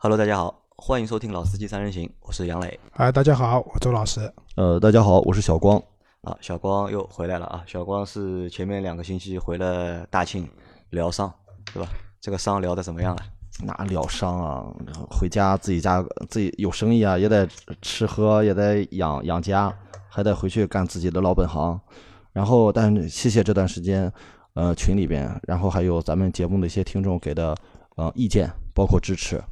Hello，大家好，欢迎收听《老司机三人行》，我是杨磊。哎，大家好，我周老师。呃，大家好，我是小光。啊，小光又回来了啊！小光是前面两个星期回了大庆疗伤，对吧？这个伤疗的怎么样了？哪疗伤啊？回家自己家自己有生意啊，也得吃喝，也得养养家，还得回去干自己的老本行。然后，但谢谢这段时间，呃，群里边，然后还有咱们节目的一些听众给的呃意见，包括支持。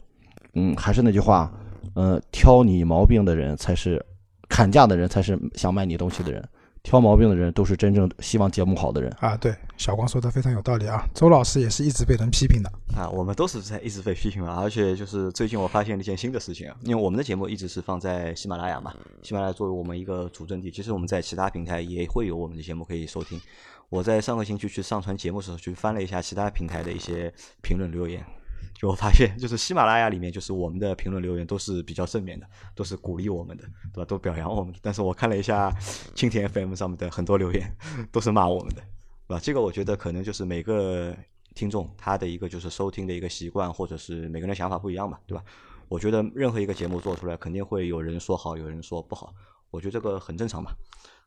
嗯，还是那句话，呃，挑你毛病的人才是砍价的人，才是想卖你东西的人。挑毛病的人都是真正希望节目好的人啊！对，小光说的非常有道理啊。周老师也是一直被人批评的啊，我们都是在一直被批评啊。而且就是最近我发现了一件新的事情啊，因为我们的节目一直是放在喜马拉雅嘛，喜马拉雅作为我们一个主阵地，其实我们在其他平台也会有我们的节目可以收听。我在上个星期去上传节目的时候，去翻了一下其他平台的一些评论留言。就我发现，就是喜马拉雅里面，就是我们的评论留言都是比较正面的，都是鼓励我们的，对吧？都表扬我们。但是我看了一下蜻蜓 FM 上面的很多留言，都是骂我们的，对吧？这个我觉得可能就是每个听众他的一个就是收听的一个习惯，或者是每个人想法不一样嘛，对吧？我觉得任何一个节目做出来，肯定会有人说好，有人说不好，我觉得这个很正常嘛。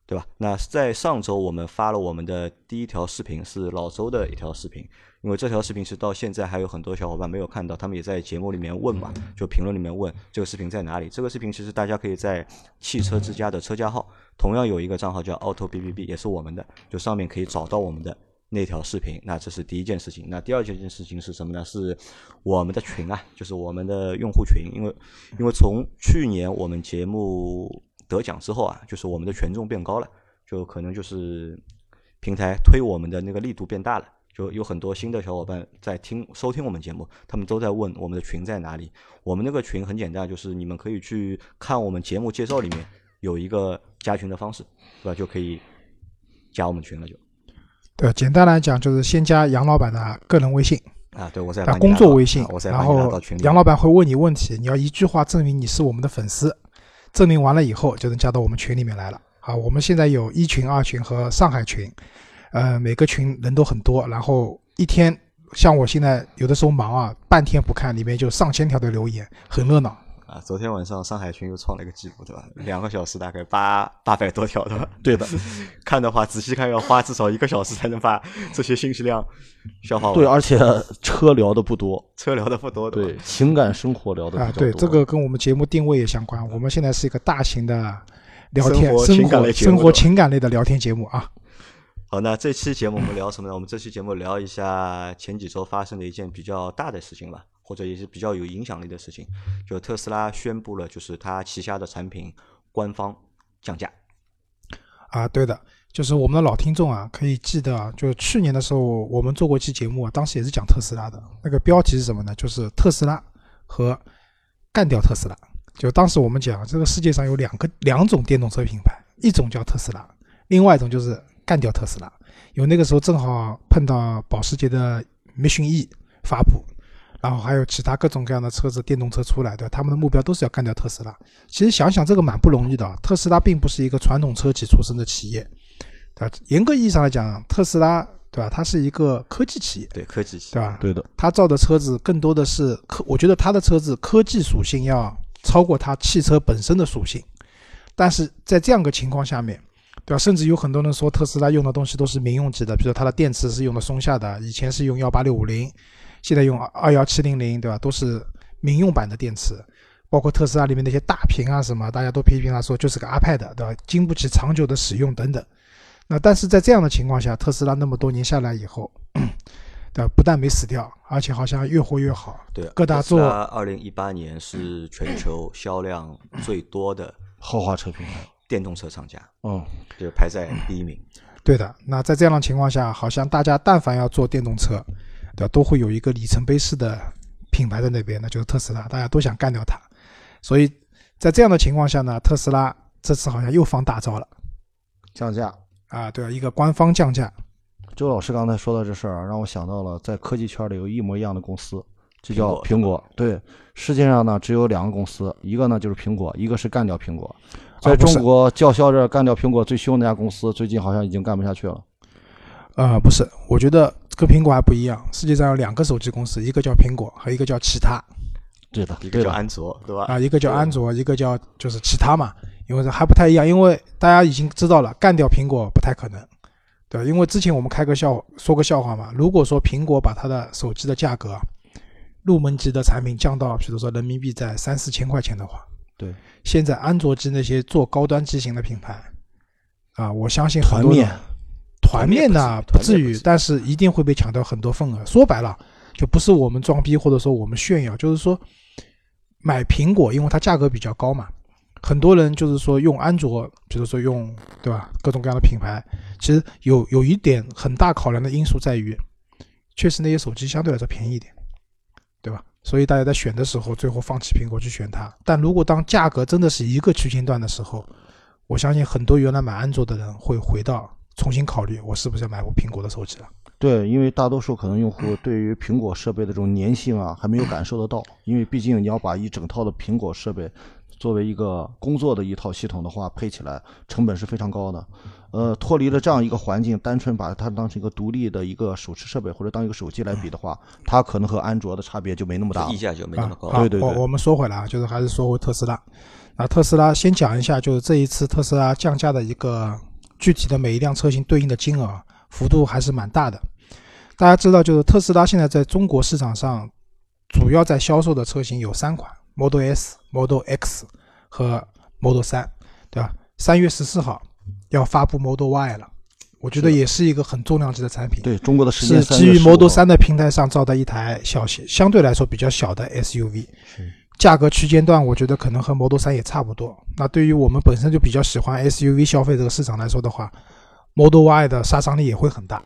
对吧？那在上周我们发了我们的第一条视频，是老周的一条视频。因为这条视频是到现在还有很多小伙伴没有看到，他们也在节目里面问嘛，就评论里面问这个视频在哪里。这个视频其实大家可以在汽车之家的车架号，同样有一个账号叫 Auto B B B，也是我们的，就上面可以找到我们的那条视频。那这是第一件事情。那第二件事情是什么呢？是我们的群啊，就是我们的用户群。因为因为从去年我们节目。得奖之后啊，就是我们的权重变高了，就可能就是平台推我们的那个力度变大了，就有很多新的小伙伴在听收听我们节目，他们都在问我们的群在哪里。我们那个群很简单，就是你们可以去看我们节目介绍里面有一个加群的方式，对吧？就可以加我们群了。就对，简单来讲就是先加杨老板的个人微信啊，对我在工作微信，我然后杨老板会问你问题，你要一句话证明你是我们的粉丝。证明完了以后，就能加到我们群里面来了。好，我们现在有一群、二群和上海群，呃，每个群人都很多。然后一天，像我现在有的时候忙啊，半天不看，里面就上千条的留言，很热闹。啊，昨天晚上上海群又创了一个记录，对吧？两个小时大概八八百多条，对吧？对的，看的话仔细看要花至少一个小时才能把这些信息量消化完。对，而且车聊的不多，车聊的不多，对，情感生活聊的比较多。对，这个跟我们节目定位也相关。我们现在是一个大型的聊天、生活、生活情感类的聊天节目啊。好，那这期节目我们聊什么呢？我们这期节目聊一下前几周发生的一件比较大的事情吧。或者也是比较有影响力的事情，就特斯拉宣布了，就是它旗下的产品官方降价。啊，对的，就是我们的老听众啊，可以记得啊，就去年的时候我们做过一期节目啊，当时也是讲特斯拉的，那个标题是什么呢？就是特斯拉和干掉特斯拉。就当时我们讲，这个世界上有两个两种电动车品牌，一种叫特斯拉，另外一种就是干掉特斯拉。有那个时候正好碰到保时捷的 Mission E 发布。然后还有其他各种各样的车子，电动车出来，对吧？他们的目标都是要干掉特斯拉。其实想想这个蛮不容易的。特斯拉并不是一个传统车企出身的企业，对吧？严格意义上来讲，特斯拉，对吧？它是一个科技企业，对科技企业，对吧？对的。它造的车子更多的是科，我觉得它的车子科技属性要超过它汽车本身的属性。但是在这样个情况下面，对吧？甚至有很多人说特斯拉用的东西都是民用级的，比如说它的电池是用的松下的，以前是用幺八六五零。现在用二幺七零零，对吧？都是民用版的电池，包括特斯拉里面那些大屏啊什么，大家都批评它说就是个 iPad，对吧？经不起长久的使用等等。那但是在这样的情况下，特斯拉那么多年下来以后，对吧？不但没死掉，而且好像越活越好。对，各大做二零一八年是全球销量最多的豪华车品牌，电动车厂家，嗯，就排在第一名。对的。那在这样的情况下，好像大家但凡要做电动车。对吧，都会有一个里程碑式的品牌在那边，那就是特斯拉，大家都想干掉它。所以在这样的情况下呢，特斯拉这次好像又放大招了，降价啊，对啊，一个官方降价。周老师刚才说到这事儿，让我想到了在科技圈里有一模一样的公司，就叫苹果。对，世界上呢只有两个公司，一个呢就是苹果，一个是干掉苹果。在中国叫嚣着干掉苹果最凶那家公司，最近好像已经干不下去了。啊，不是，我觉得跟苹果还不一样。世界上有两个手机公司，一个叫苹果，和一个叫其他。对的，一个叫，安卓，对吧？啊，一个叫安卓，一个叫就是其他嘛，因为这还不太一样，因为大家已经知道了，干掉苹果不太可能，对吧？因为之前我们开个笑说个笑话嘛，如果说苹果把它的手机的价格啊，入门级的产品降到，比如说人民币在三四千块钱的话，对，现在安卓机那些做高端机型的品牌啊，我相信很多团面团面呢不至于团面不至于，但是一定会被抢掉很多份额。说白了，就不是我们装逼或者说我们炫耀，就是说买苹果，因为它价格比较高嘛，很多人就是说用安卓，比如说用对吧，各种各样的品牌，其实有有一点很大考量的因素在于，确实那些手机相对来说便宜一点，对吧？所以大家在选的时候，最后放弃苹果去选它。但如果当价格真的是一个区间段的时候，我相信很多原来买安卓的人会回到重新考虑，我是不是要买部苹果的手机了。对，因为大多数可能用户对于苹果设备的这种粘性啊，还没有感受得到。因为毕竟你要把一整套的苹果设备作为一个工作的一套系统的话，配起来成本是非常高的。呃，脱离了这样一个环境，单纯把它当成一个独立的一个手持设备或者当一个手机来比的话，它可能和安卓的差别就没那么大了溢。价就没那么高。啊，对对对我我们说回来啊，就是还是说回特斯拉。那特斯拉先讲一下，就是这一次特斯拉降价的一个具体的每一辆车型对应的金额幅度还是蛮大的。大家知道，就是特斯拉现在在中国市场上主要在销售的车型有三款：Model S、Model X 和 Model 3，对吧？三月十四号要发布 Model Y 了，我觉得也是一个很重量级的产品。对中国的是基于3月15 Model 号3的平台上造的一台小型，相对来说比较小的 SUV，价格区间段我觉得可能和 Model 3也差不多。那对于我们本身就比较喜欢 SUV 消费这个市场来说的话，Model Y 的杀伤力也会很大。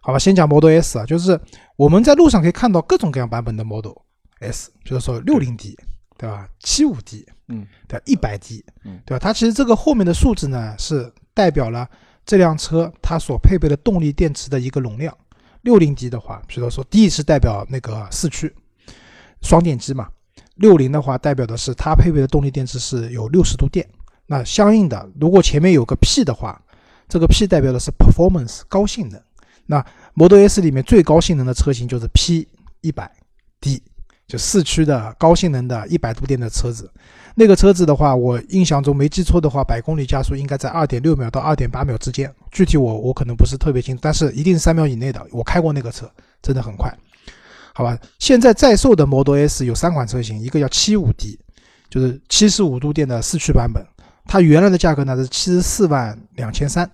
好吧，先讲 Model S 啊，就是我们在路上可以看到各种各样版本的 Model S，比如说六零 D，对吧？七五 D，嗯，对吧，一百 D，嗯对吧？它其实这个后面的数字呢，是代表了这辆车它所配备的动力电池的一个容量。六零 D 的话，比如说 D 是代表那个四驱双电机嘛，六零的话代表的是它配备的动力电池是有六十度电。那相应的，如果前面有个 P 的话，这个 P 代表的是 performance 高性能。那 Model S 里面最高性能的车型就是 P 一百 D，就四驱的高性能的一百度电的车子。那个车子的话，我印象中没记错的话，百公里加速应该在二点六秒到二点八秒之间。具体我我可能不是特别清楚，但是一定是三秒以内的。我开过那个车，真的很快。好吧，现在在售的 Model S 有三款车型，一个叫七五 D，就是七十五度电的四驱版本，它原来的价格呢是七十四万两千三，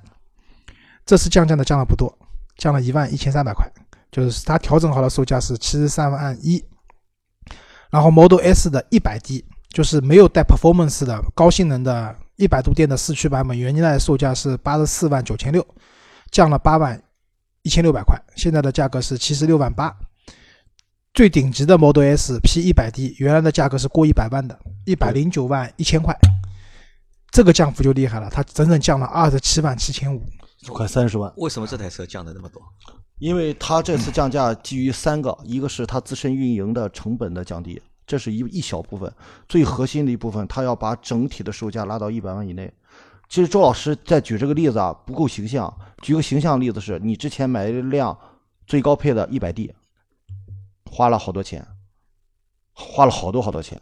这次降价呢降了不多，降了一万一千三百块，就是它调整好了售价是七十三万一。然后 Model S 的一百 D 就是没有带 performance 的高性能的一百度电的四驱版本，原来的售价是八十四万九千六，降了八万一千六百块，现在的价格是七十六万八。最顶级的 Model S P 一百 D 原来的价格是过一百万的，一百零九万一千块，这个降幅就厉害了，它整整降了二十七万七千五。快三十万。为什么这台车降的那么多？因为它这次降价基于三个，一个是它自身运营的成本的降低，这是一一小部分，最核心的一部分，他要把整体的售价拉到一百万以内。其实周老师在举这个例子啊，不够形象。举个形象例子是，你之前买一辆最高配的一百 D，花了好多钱，花了好多好多钱，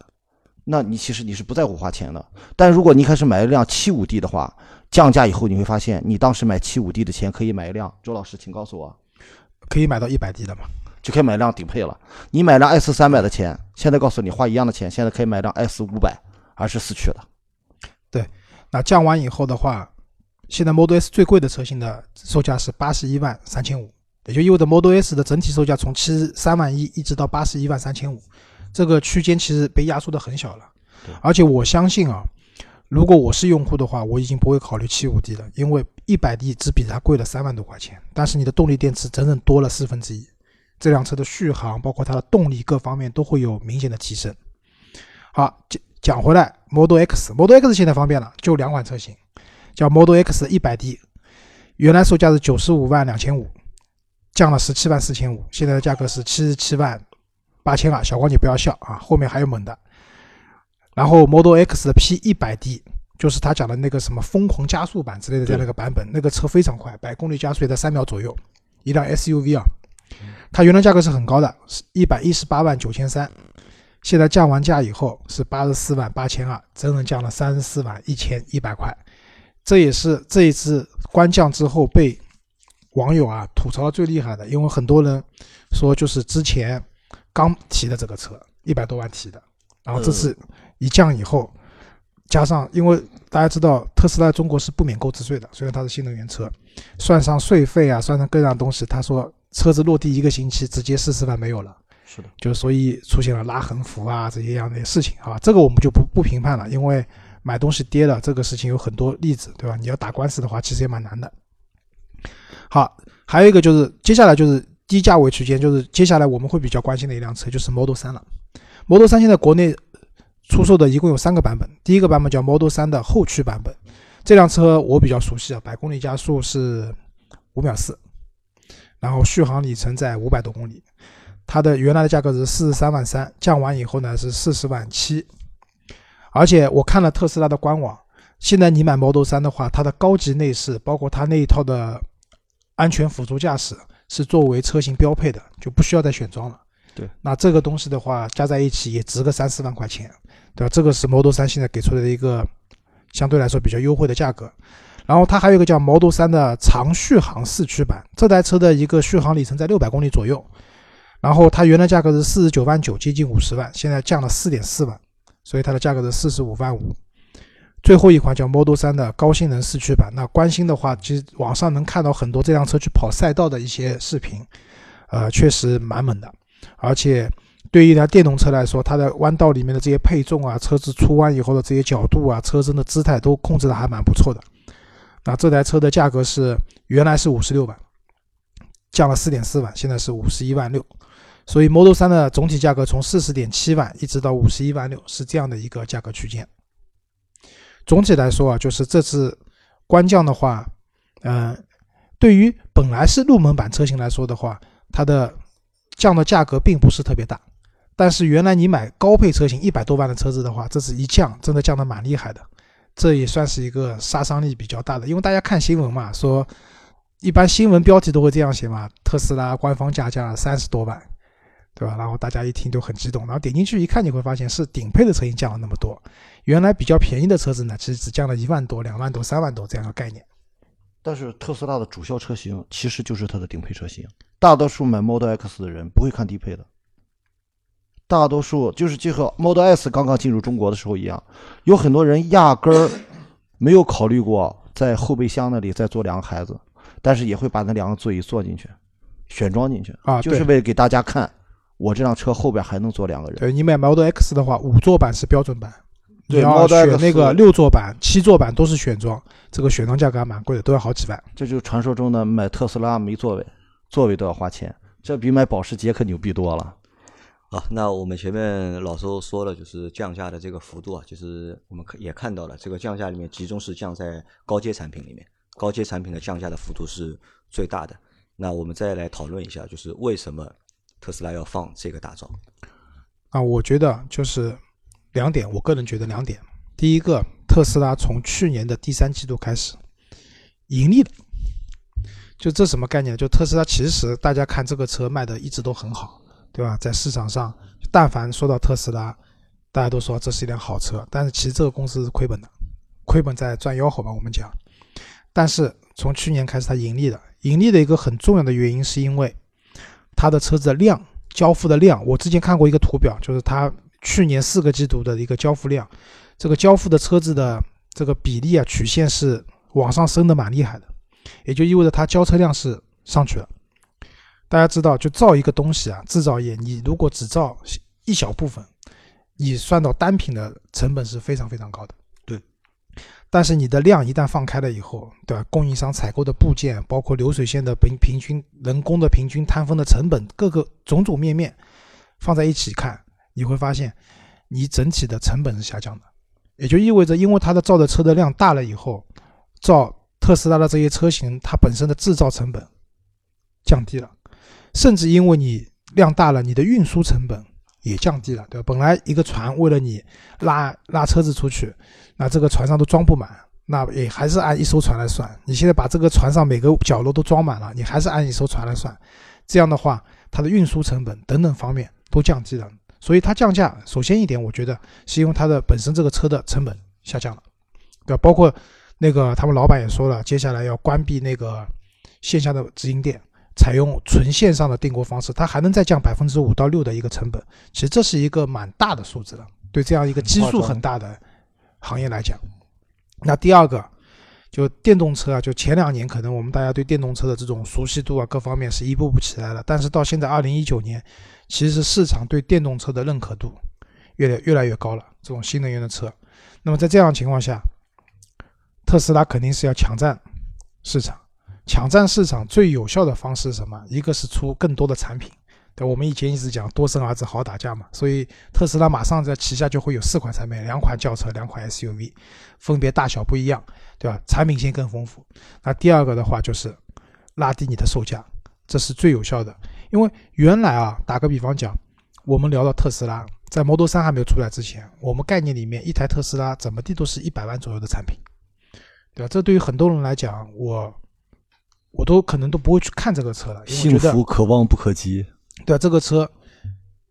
那你其实你是不在乎花钱的。但如果你开始买一辆七五 D 的话，降价以后你会发现，你当时买七五 D 的钱可以买一辆。周老师，请告诉我。可以买到一百 D 的吗？就可以买一辆顶配了。你买辆 S 三百的钱，现在告诉你花一样的钱，现在可以买辆 S 五百，而是四驱的。对那降完以后的话，现在 Model S 最贵的车型的售价是八十一万三千五，也就意味着 Model S 的整体售价从七十三万一一直到八十一万三千五，这个区间其实被压缩的很小了对。而且我相信啊，如果我是用户的话，我已经不会考虑七五 D 了，因为一百 D 只比它贵了三万多块钱，但是你的动力电池整整多了四分之一，这辆车的续航包括它的动力各方面都会有明显的提升。好，讲讲回来，Model X，Model X 现在方便了，就两款车型，叫 Model X 一百 D，原来售价是九十五万两千五，降了十七万四千五，现在的价格是七十七万八千二。小光你不要笑啊，后面还有猛的。然后 Model X 的 P 一百 D，就是他讲的那个什么疯狂加速版之类的这样的一个版本，那个车非常快，百公里加速也在三秒左右，一辆 SUV 啊。它原来价格是很高的，是一百一十八万九千三，现在降完价以后是八十四万八千二，整整降了三十四万一千一百块。这也是这一次官降之后被网友啊吐槽最厉害的，因为很多人说就是之前刚提的这个车一百多万提的，然后这次一降以后，加上因为大家知道特斯拉中国是不免购置税的，虽然它是新能源车，算上税费啊，算上各样东西，他说车子落地一个星期直接四十万没有了。是的，就所以出现了拉横幅啊这些样的事情啊，这个我们就不不评判了，因为买东西跌了这个事情有很多例子，对吧？你要打官司的话，其实也蛮难的。好，还有一个就是接下来就是低价位区间，就是接下来我们会比较关心的一辆车就是 Model 3了。Model 3现在国内出售的一共有三个版本，第一个版本叫 Model 3的后驱版本，这辆车我比较熟悉啊，百公里加速是五秒四，然后续航里程在五百多公里。它的原来的价格是四十三万三，降完以后呢是四十万七。而且我看了特斯拉的官网，现在你买 Model 三的话，它的高级内饰，包括它那一套的安全辅助驾驶，是作为车型标配的，就不需要再选装了。对，那这个东西的话，加在一起也值个三四万块钱，对吧？这个是 Model 三现在给出来的一个相对来说比较优惠的价格。然后它还有一个叫 Model 3的长续航四驱版，这台车的一个续航里程在六百公里左右。然后它原来价格是四十九万九，接近五十万，现在降了四点四万，所以它的价格是四十五万五。最后一款叫 Model 3的高性能四驱版，那关心的话，其实网上能看到很多这辆车去跑赛道的一些视频，呃，确实蛮猛的。而且对于一台电动车来说，它的弯道里面的这些配重啊，车子出弯以后的这些角度啊，车身的姿态都控制的还蛮不错的。那这台车的价格是原来是五十六万，降了四点四万，现在是五十一万六。所以 Model 3的总体价格从四十点七万一直到五十一万六，是这样的一个价格区间。总体来说啊，就是这次官降的话，嗯，对于本来是入门版车型来说的话，它的降的价格并不是特别大。但是原来你买高配车型一百多万的车子的话，这次一降，真的降的蛮厉害的。这也算是一个杀伤力比较大的，因为大家看新闻嘛，说一般新闻标题都会这样写嘛，特斯拉官方加价三十多万。对吧？然后大家一听都很激动，然后点进去一看，你会发现是顶配的车型降了那么多，原来比较便宜的车子呢，其实只降了一万多、两万多、三万多这样的概念。但是特斯拉的主销车型其实就是它的顶配车型，大多数买 Model X 的人不会看低配的，大多数就是就和 Model S 刚刚进入中国的时候一样，有很多人压根儿没有考虑过在后备箱那里再坐两个孩子，但是也会把那两个座椅坐进去，选装进去啊，就是为了给大家看。我这辆车后边还能坐两个人。对你买 Model X 的话，五座版是标准版，对，要选那个六座版、七座版都是选装，这个选装价格还蛮贵的，都要好几万。这就是传说中的买特斯拉没座位，座位都要花钱，这比买保时捷可牛逼多了。好，那我们前面老周说了，就是降价的这个幅度啊，就是我们也看到了，这个降价里面集中是降在高阶产品里面，高阶产品的降价的幅度是最大的。那我们再来讨论一下，就是为什么？特斯拉要放这个大招啊！我觉得就是两点，我个人觉得两点。第一个，特斯拉从去年的第三季度开始盈利了，就这什么概念？就特斯拉其实大家看这个车卖的一直都很好，对吧？在市场上，但凡说到特斯拉，大家都说这是一辆好车，但是其实这个公司是亏本的，亏本在赚吆喝吧，我们讲。但是从去年开始它盈利了，盈利的一个很重要的原因是因为。它的车子的量交付的量，我之前看过一个图表，就是它去年四个季度的一个交付量，这个交付的车子的这个比例啊曲线是往上升的蛮厉害的，也就意味着它交车量是上去了。大家知道，就造一个东西啊，制造业你如果只造一小部分，你算到单品的成本是非常非常高的。对但是你的量一旦放开了以后，对吧？供应商采购的部件，包括流水线的平平均人工的平均摊分的成本，各个种种面面放在一起看，你会发现你整体的成本是下降的。也就意味着，因为它的造的车的量大了以后，造特斯拉的这些车型，它本身的制造成本降低了，甚至因为你量大了，你的运输成本。也降低了，对吧？本来一个船为了你拉拉车子出去，那这个船上都装不满，那也还是按一艘船来算。你现在把这个船上每个角落都装满了，你还是按一艘船来算。这样的话，它的运输成本等等方面都降低了。所以它降价，首先一点，我觉得是因为它的本身这个车的成本下降了，对吧？包括那个他们老板也说了，接下来要关闭那个线下的直营店，采用纯线上的订购方式，它还能再降百分之五到六的一个成本。其实这是一个蛮大的数字了，对这样一个基数很大的行业来讲。那第二个。就电动车啊，就前两年可能我们大家对电动车的这种熟悉度啊，各方面是一步步起来了。但是到现在二零一九年，其实市场对电动车的认可度越来越来越高了。这种新能源的车，那么在这样情况下，特斯拉肯定是要抢占市场。抢占市场最有效的方式是什么？一个是出更多的产品。对，我们以前一直讲多生儿子好打架嘛，所以特斯拉马上在旗下就会有四款产品，两款轿车，两款 SUV，分别大小不一样，对吧？产品线更丰富。那第二个的话就是拉低你的售价，这是最有效的。因为原来啊，打个比方讲，我们聊到特斯拉，在 Model 3还没有出来之前，我们概念里面一台特斯拉怎么地都是一百万左右的产品，对吧？这对于很多人来讲，我我都可能都不会去看这个车了，幸福可望不可及。对啊，这个车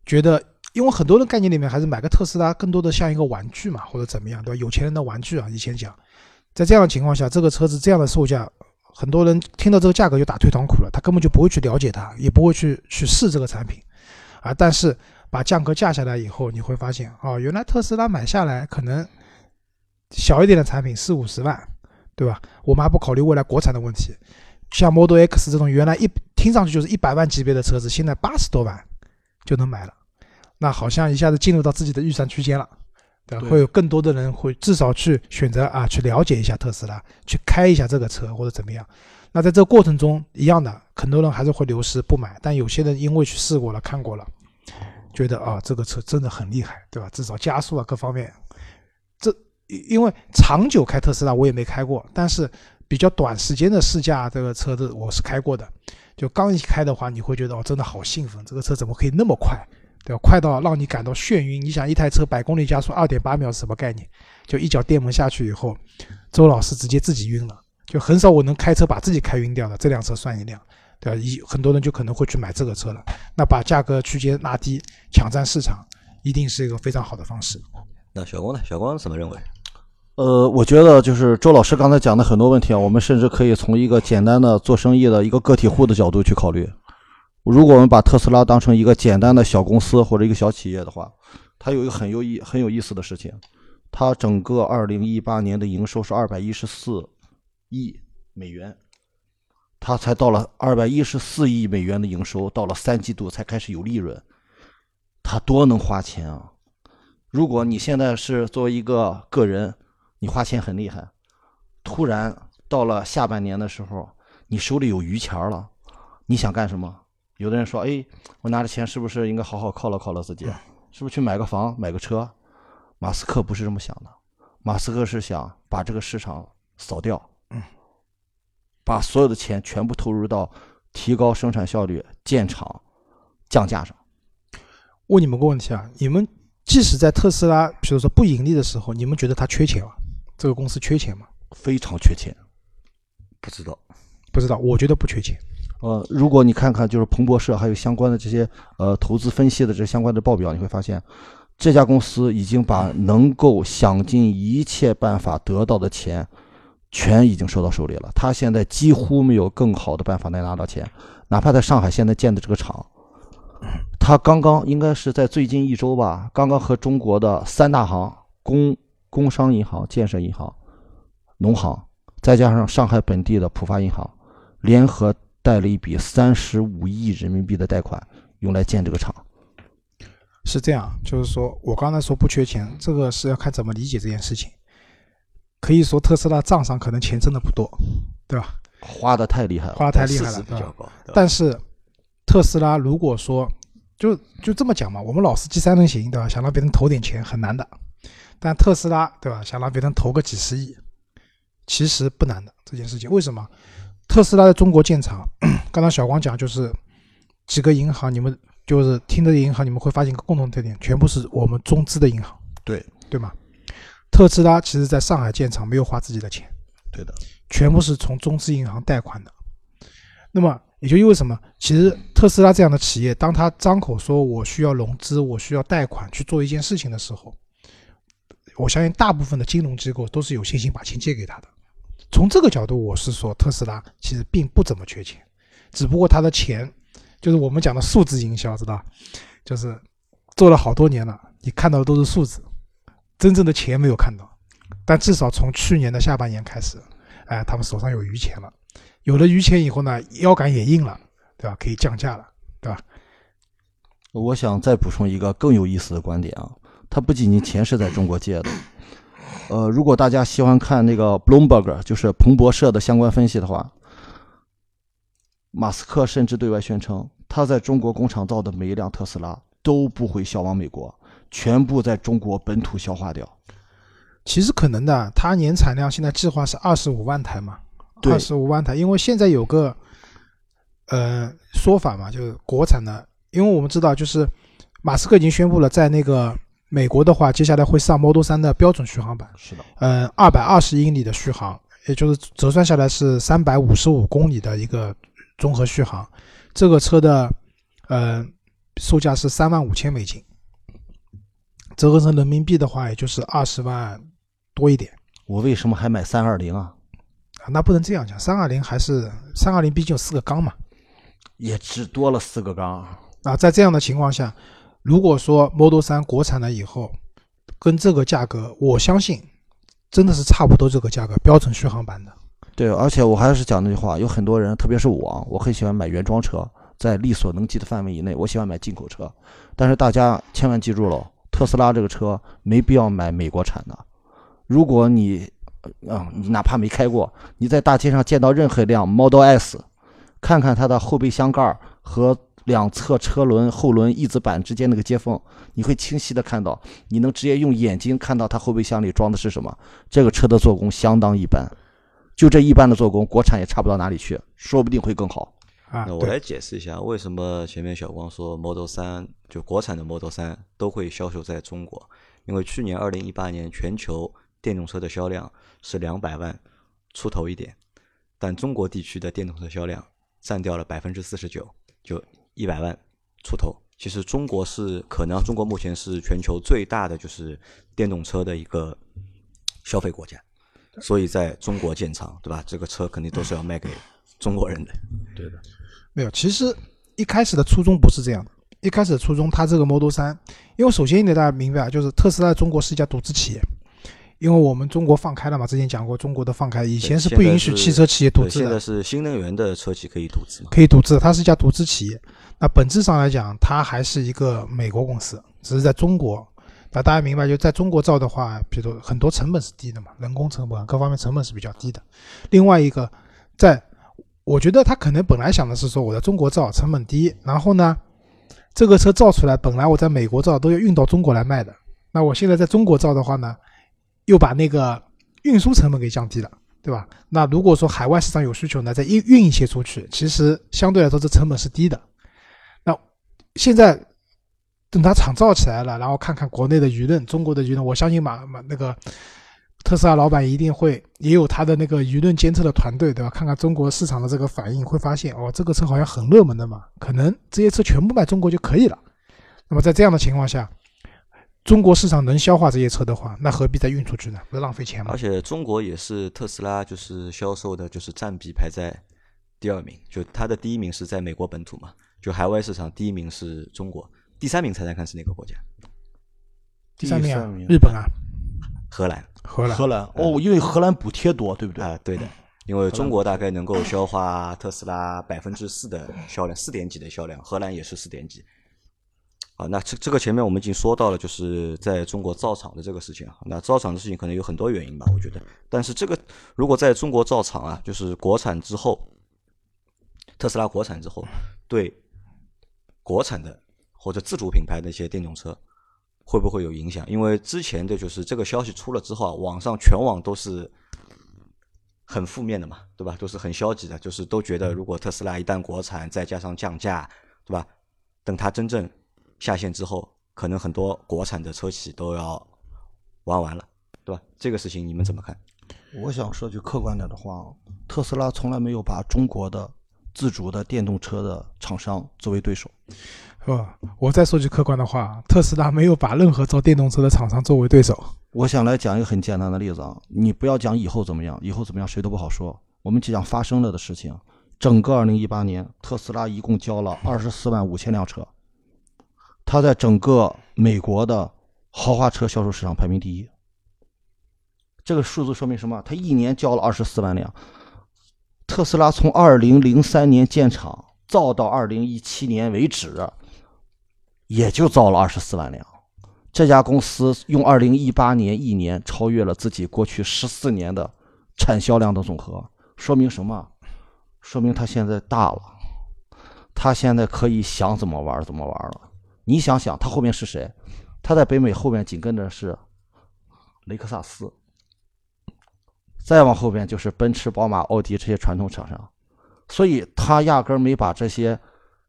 觉得，因为很多人概念里面还是买个特斯拉更多的像一个玩具嘛，或者怎么样，对吧？有钱人的玩具啊，以前讲，在这样的情况下，这个车子这样的售价，很多人听到这个价格就打退堂鼓了，他根本就不会去了解它，也不会去去试这个产品啊。但是把价格降下来以后，你会发现，哦，原来特斯拉买下来可能小一点的产品四五十万，对吧？我们还不考虑未来国产的问题。像 Model X 这种原来一听上去就是一百万级别的车子，现在八十多万就能买了，那好像一下子进入到自己的预算区间了，对吧？会有更多的人会至少去选择啊，去了解一下特斯拉，去开一下这个车或者怎么样。那在这个过程中，一样的，很多人还是会流失不买，但有些人因为去试过了、看过了，觉得啊，这个车真的很厉害，对吧？至少加速啊各方面，这因为长久开特斯拉我也没开过，但是。比较短时间的试驾，这个车子我是开过的。就刚一开的话，你会觉得哦，真的好兴奋，这个车怎么可以那么快，对吧？快到让你感到眩晕。你想，一台车百公里加速二点八秒是什么概念？就一脚电门下去以后，周老师直接自己晕了。就很少我能开车把自己开晕掉的，这辆车算一辆，对吧？一很多人就可能会去买这个车了。那把价格区间拉低，抢占市场，一定是一个非常好的方式。那小光呢？小光怎么认为？呃，我觉得就是周老师刚才讲的很多问题啊，我们甚至可以从一个简单的做生意的一个个体户的角度去考虑。如果我们把特斯拉当成一个简单的小公司或者一个小企业的话，它有一个很有意很有意思的事情，它整个二零一八年的营收是二百一十四亿美元，它才到了二百一十四亿美元的营收，到了三季度才开始有利润，它多能花钱啊！如果你现在是作为一个个人，你花钱很厉害，突然到了下半年的时候，你手里有余钱了，你想干什么？有的人说：“哎，我拿着钱是不是应该好好犒劳犒劳自己？是不是去买个房、买个车？”马斯克不是这么想的，马斯克是想把这个市场扫掉，把所有的钱全部投入到提高生产效率、建厂、降价上。问你们个问题啊，你们即使在特斯拉，比如说不盈利的时候，你们觉得他缺钱吗？这个公司缺钱吗？非常缺钱，不知道，不知道。我觉得不缺钱。呃，如果你看看就是彭博社还有相关的这些呃投资分析的这相关的报表，你会发现这家公司已经把能够想尽一切办法得到的钱，全已经收到手里了。他现在几乎没有更好的办法来拿到钱，哪怕在上海现在建的这个厂，他刚刚应该是在最近一周吧，刚刚和中国的三大行工。工商银行、建设银行、农行，再加上上海本地的浦发银行，联合贷了一笔三十五亿人民币的贷款，用来建这个厂。是这样，就是说我刚才说不缺钱，这个是要看怎么理解这件事情。可以说特斯拉账上可能钱真的不多，对吧？花的太厉害了，花的太厉害了，对吧？但是特斯拉如果说就就这么讲嘛，我们老司机三人行，对吧？想让别人投点钱很难的。但特斯拉对吧？想让别人投个几十亿，其实不难的这件事情。为什么？特斯拉在中国建厂，刚刚小光讲就是几个银行，你们就是听的银行，你们会发现一个共同特点，全部是我们中资的银行。对对吗？特斯拉其实在上海建厂没有花自己的钱，对的，全部是从中资银行贷款的。那么也就意味什么？其实特斯拉这样的企业，当他张口说我需要融资，我需要贷款去做一件事情的时候，我相信大部分的金融机构都是有信心把钱借给他的。从这个角度，我是说特斯拉其实并不怎么缺钱，只不过他的钱就是我们讲的数字营销，知道？就是做了好多年了，你看到的都是数字，真正的钱没有看到。但至少从去年的下半年开始，哎，他们手上有余钱了。有了余钱以后呢，腰杆也硬了，对吧？可以降价了，对吧？我想再补充一个更有意思的观点啊，他不仅仅钱是在中国借的，呃，如果大家喜欢看那个 Bloomberg，就是彭博社的相关分析的话，马斯克甚至对外宣称，他在中国工厂造的每一辆特斯拉都不会销往美国，全部在中国本土消化掉。其实可能的，他年产量现在计划是二十五万台嘛。二十五万台，因为现在有个呃说法嘛，就是国产的，因为我们知道，就是马斯克已经宣布了，在那个美国的话，接下来会上 Model 3的标准续航版，是的，嗯，二百二十英里的续航，也就是折算下来是三百五十五公里的一个综合续航，这个车的呃售价是三万五千美金，折合成人民币的话，也就是二十万多一点。我为什么还买三二零啊？啊那不能这样讲，三二零还是三二零，毕竟有四个缸嘛，也只多了四个缸啊。在这样的情况下，如果说 Model 3国产了以后，跟这个价格，我相信真的是差不多这个价格，标准续航版的。对，而且我还是讲那句话，有很多人，特别是我，我很喜欢买原装车，在力所能及的范围以内，我喜欢买进口车。但是大家千万记住了，特斯拉这个车没必要买美国产的，如果你。啊，你哪怕没开过，你在大街上见到任何一辆 Model S，看看它的后备箱盖和两侧车轮后轮翼子板之间那个接缝，你会清晰的看到，你能直接用眼睛看到它后备箱里装的是什么。这个车的做工相当一般，就这一般的做工，国产也差不到哪里去，说不定会更好。啊，那我来解释一下，为什么前面小光说 Model 三就国产的 Model 三都会销售在中国，因为去年二零一八年全球。电动车的销量是两百万出头一点，但中国地区的电动车销量占掉了百分之四十九，就一百万出头。其实中国是可能，中国目前是全球最大的就是电动车的一个消费国家，所以在中国建厂，对吧？这个车肯定都是要卖给中国人的。对的，没有。其实一开始的初衷不是这样的，一开始的初衷，它这个 Model 三因为首先你得大家明白啊，就是特斯拉中国是一家独资企业。因为我们中国放开了嘛，之前讲过，中国的放开以前是不允许汽车企业独资的。现在是新能源的车企可以独资可以独资，它是一家独资企业。那本质上来讲，它还是一个美国公司，只是在中国。那大家明白，就在中国造的话，比如很多成本是低的嘛，人工成本各方面成本是比较低的。另外一个，在我觉得他可能本来想的是说，我在中国造成本低，然后呢，这个车造出来，本来我在美国造都要运到中国来卖的。那我现在在中国造的话呢？又把那个运输成本给降低了，对吧？那如果说海外市场有需求呢，再运运一些出去，其实相对来说这成本是低的。现在等它厂造起来了，然后看看国内的舆论，中国的舆论，我相信马马那个特斯拉老板一定会也有他的那个舆论监测的团队，对吧？看看中国市场的这个反应，会发现哦，这个车好像很热门的嘛，可能这些车全部卖中国就可以了。那么在这样的情况下。中国市场能消化这些车的话，那何必再运出去呢？不是浪费钱吗？而且中国也是特斯拉就是销售的，就是占比排在第二名，就它的第一名是在美国本土嘛，就海外市场第一名是中国，第三名猜猜看是哪个国家？第三名啊，日本啊，荷兰，荷兰，荷兰哦，因为荷兰补贴多，对不对？啊，对的，因为中国大概能够消化特斯拉百分之四的销量，四点几的销量，荷兰也是四点几。好，那这这个前面我们已经说到了，就是在中国造厂的这个事情啊。那造厂的事情可能有很多原因吧，我觉得。但是这个如果在中国造厂啊，就是国产之后，特斯拉国产之后，对国产的或者自主品牌的一些电动车会不会有影响？因为之前的就是这个消息出了之后啊，网上全网都是很负面的嘛，对吧？都是很消极的，就是都觉得如果特斯拉一旦国产，再加上降价，对吧？等它真正下线之后，可能很多国产的车企都要玩完了，对吧？这个事情你们怎么看？我想说句客观点的话，特斯拉从来没有把中国的自主的电动车的厂商作为对手。呃，我再说句客观的话，特斯拉没有把任何造电动车的厂商作为对手。我想来讲一个很简单的例子啊，你不要讲以后怎么样，以后怎么样谁都不好说。我们就讲发生了的事情。整个二零一八年，特斯拉一共交了二十四万五千辆车，它在整个美国的豪华车销售市场排名第一。这个数字说明什么？它一年交了二十四万辆。特斯拉从二零零三年建厂造到二零一七年为止，也就造了二十四万辆。这家公司用二零一八年一年超越了自己过去十四年的产销量的总和，说明什么？说明它现在大了，它现在可以想怎么玩怎么玩了。你想想，它后面是谁？它在北美后面紧跟着是雷克萨斯。再往后边就是奔驰、宝马、奥迪这些传统厂商，所以他压根儿没把这些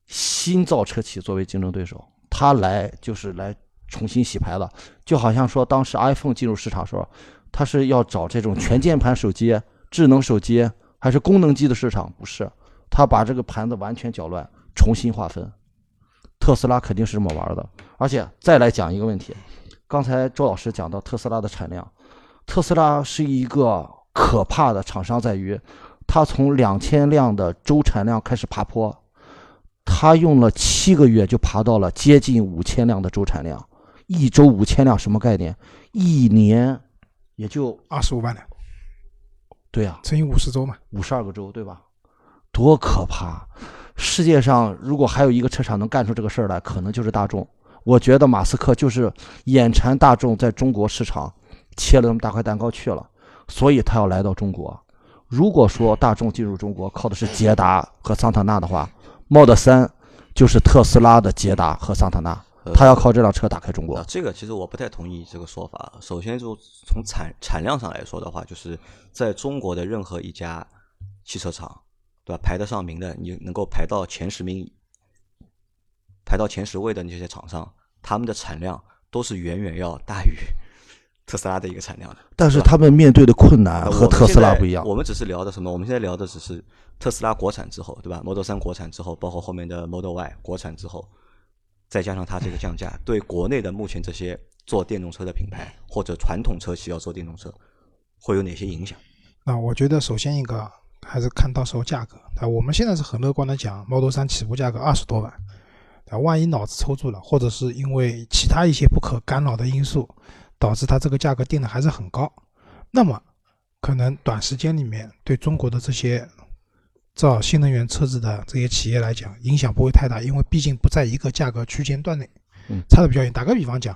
新造车企作为竞争对手，他来就是来重新洗牌了。就好像说当时 iPhone 进入市场时候，他是要找这种全键盘手机、智能手机还是功能机的市场，不是，他把这个盘子完全搅乱，重新划分。特斯拉肯定是这么玩的，而且再来讲一个问题，刚才周老师讲到特斯拉的产量，特斯拉是一个。可怕的厂商在于，它从两千辆的周产量开始爬坡，它用了七个月就爬到了接近五千辆的周产量。一周五千辆什么概念？一年也就二十五万辆。对呀，乘以五十周嘛，五十二个周，对吧？多可怕！世界上如果还有一个车厂能干出这个事儿来，可能就是大众。我觉得马斯克就是眼馋大众在中国市场切了那么大块蛋糕去了。所以他要来到中国。如果说大众进入中国靠的是捷达和桑塔纳的话，Model 3就是特斯拉的捷达和桑塔纳，他要靠这辆车打开中国。这个其实我不太同意这个说法。首先就从产产量上来说的话，就是在中国的任何一家汽车厂，对吧？排得上名的，你能够排到前十名，排到前十位的那些厂商，他们的产量都是远远要大于。特斯拉的一个产量的，但是他们面对的困难和特斯拉不一样。我们只是聊的什么？我们现在聊的只是特斯拉国产之后，对吧？Model 3国产之后，包括后面的 Model Y 国产之后，再加上它这个降价，对国内的目前这些做电动车的品牌或者传统车企要做电动车，会有哪些影响？那我觉得首先一个还是看到时候价格。啊，我们现在是很乐观的讲，Model 3起步价格二十多万。啊，万一脑子抽住了，或者是因为其他一些不可干扰的因素。导致它这个价格定的还是很高，那么可能短时间里面对中国的这些造新能源车子的这些企业来讲影响不会太大，因为毕竟不在一个价格区间段内，差的比较远。打个比方讲，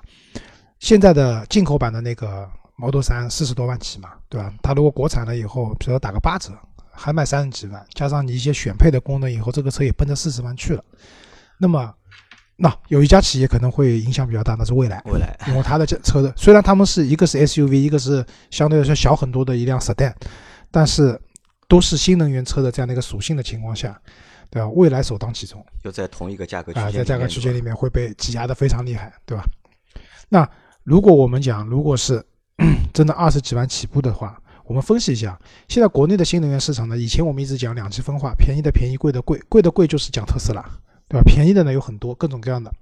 现在的进口版的那个 Model 三四十多万起嘛，对吧？它如果国产了以后，比如说打个八折，还卖三十几万，加上你一些选配的功能以后，这个车也奔着四十万去了，那么。那有一家企业可能会影响比较大，那是蔚来。蔚来，因为它的这车的虽然他们是一个是 SUV，一个是相对来说小很多的一辆 sedan，但是都是新能源车的这样的一个属性的情况下，对吧？蔚来首当其冲，就在同一个价格区间啊，在价格区间里面会被挤压的非常厉害，对吧？那如果我们讲，如果是 真的二十几万起步的话，我们分析一下，现在国内的新能源市场呢，以前我们一直讲两极分化，便宜的便宜，贵的贵，贵的贵就是讲特斯拉。对吧？便宜的呢有很多，各种各样的。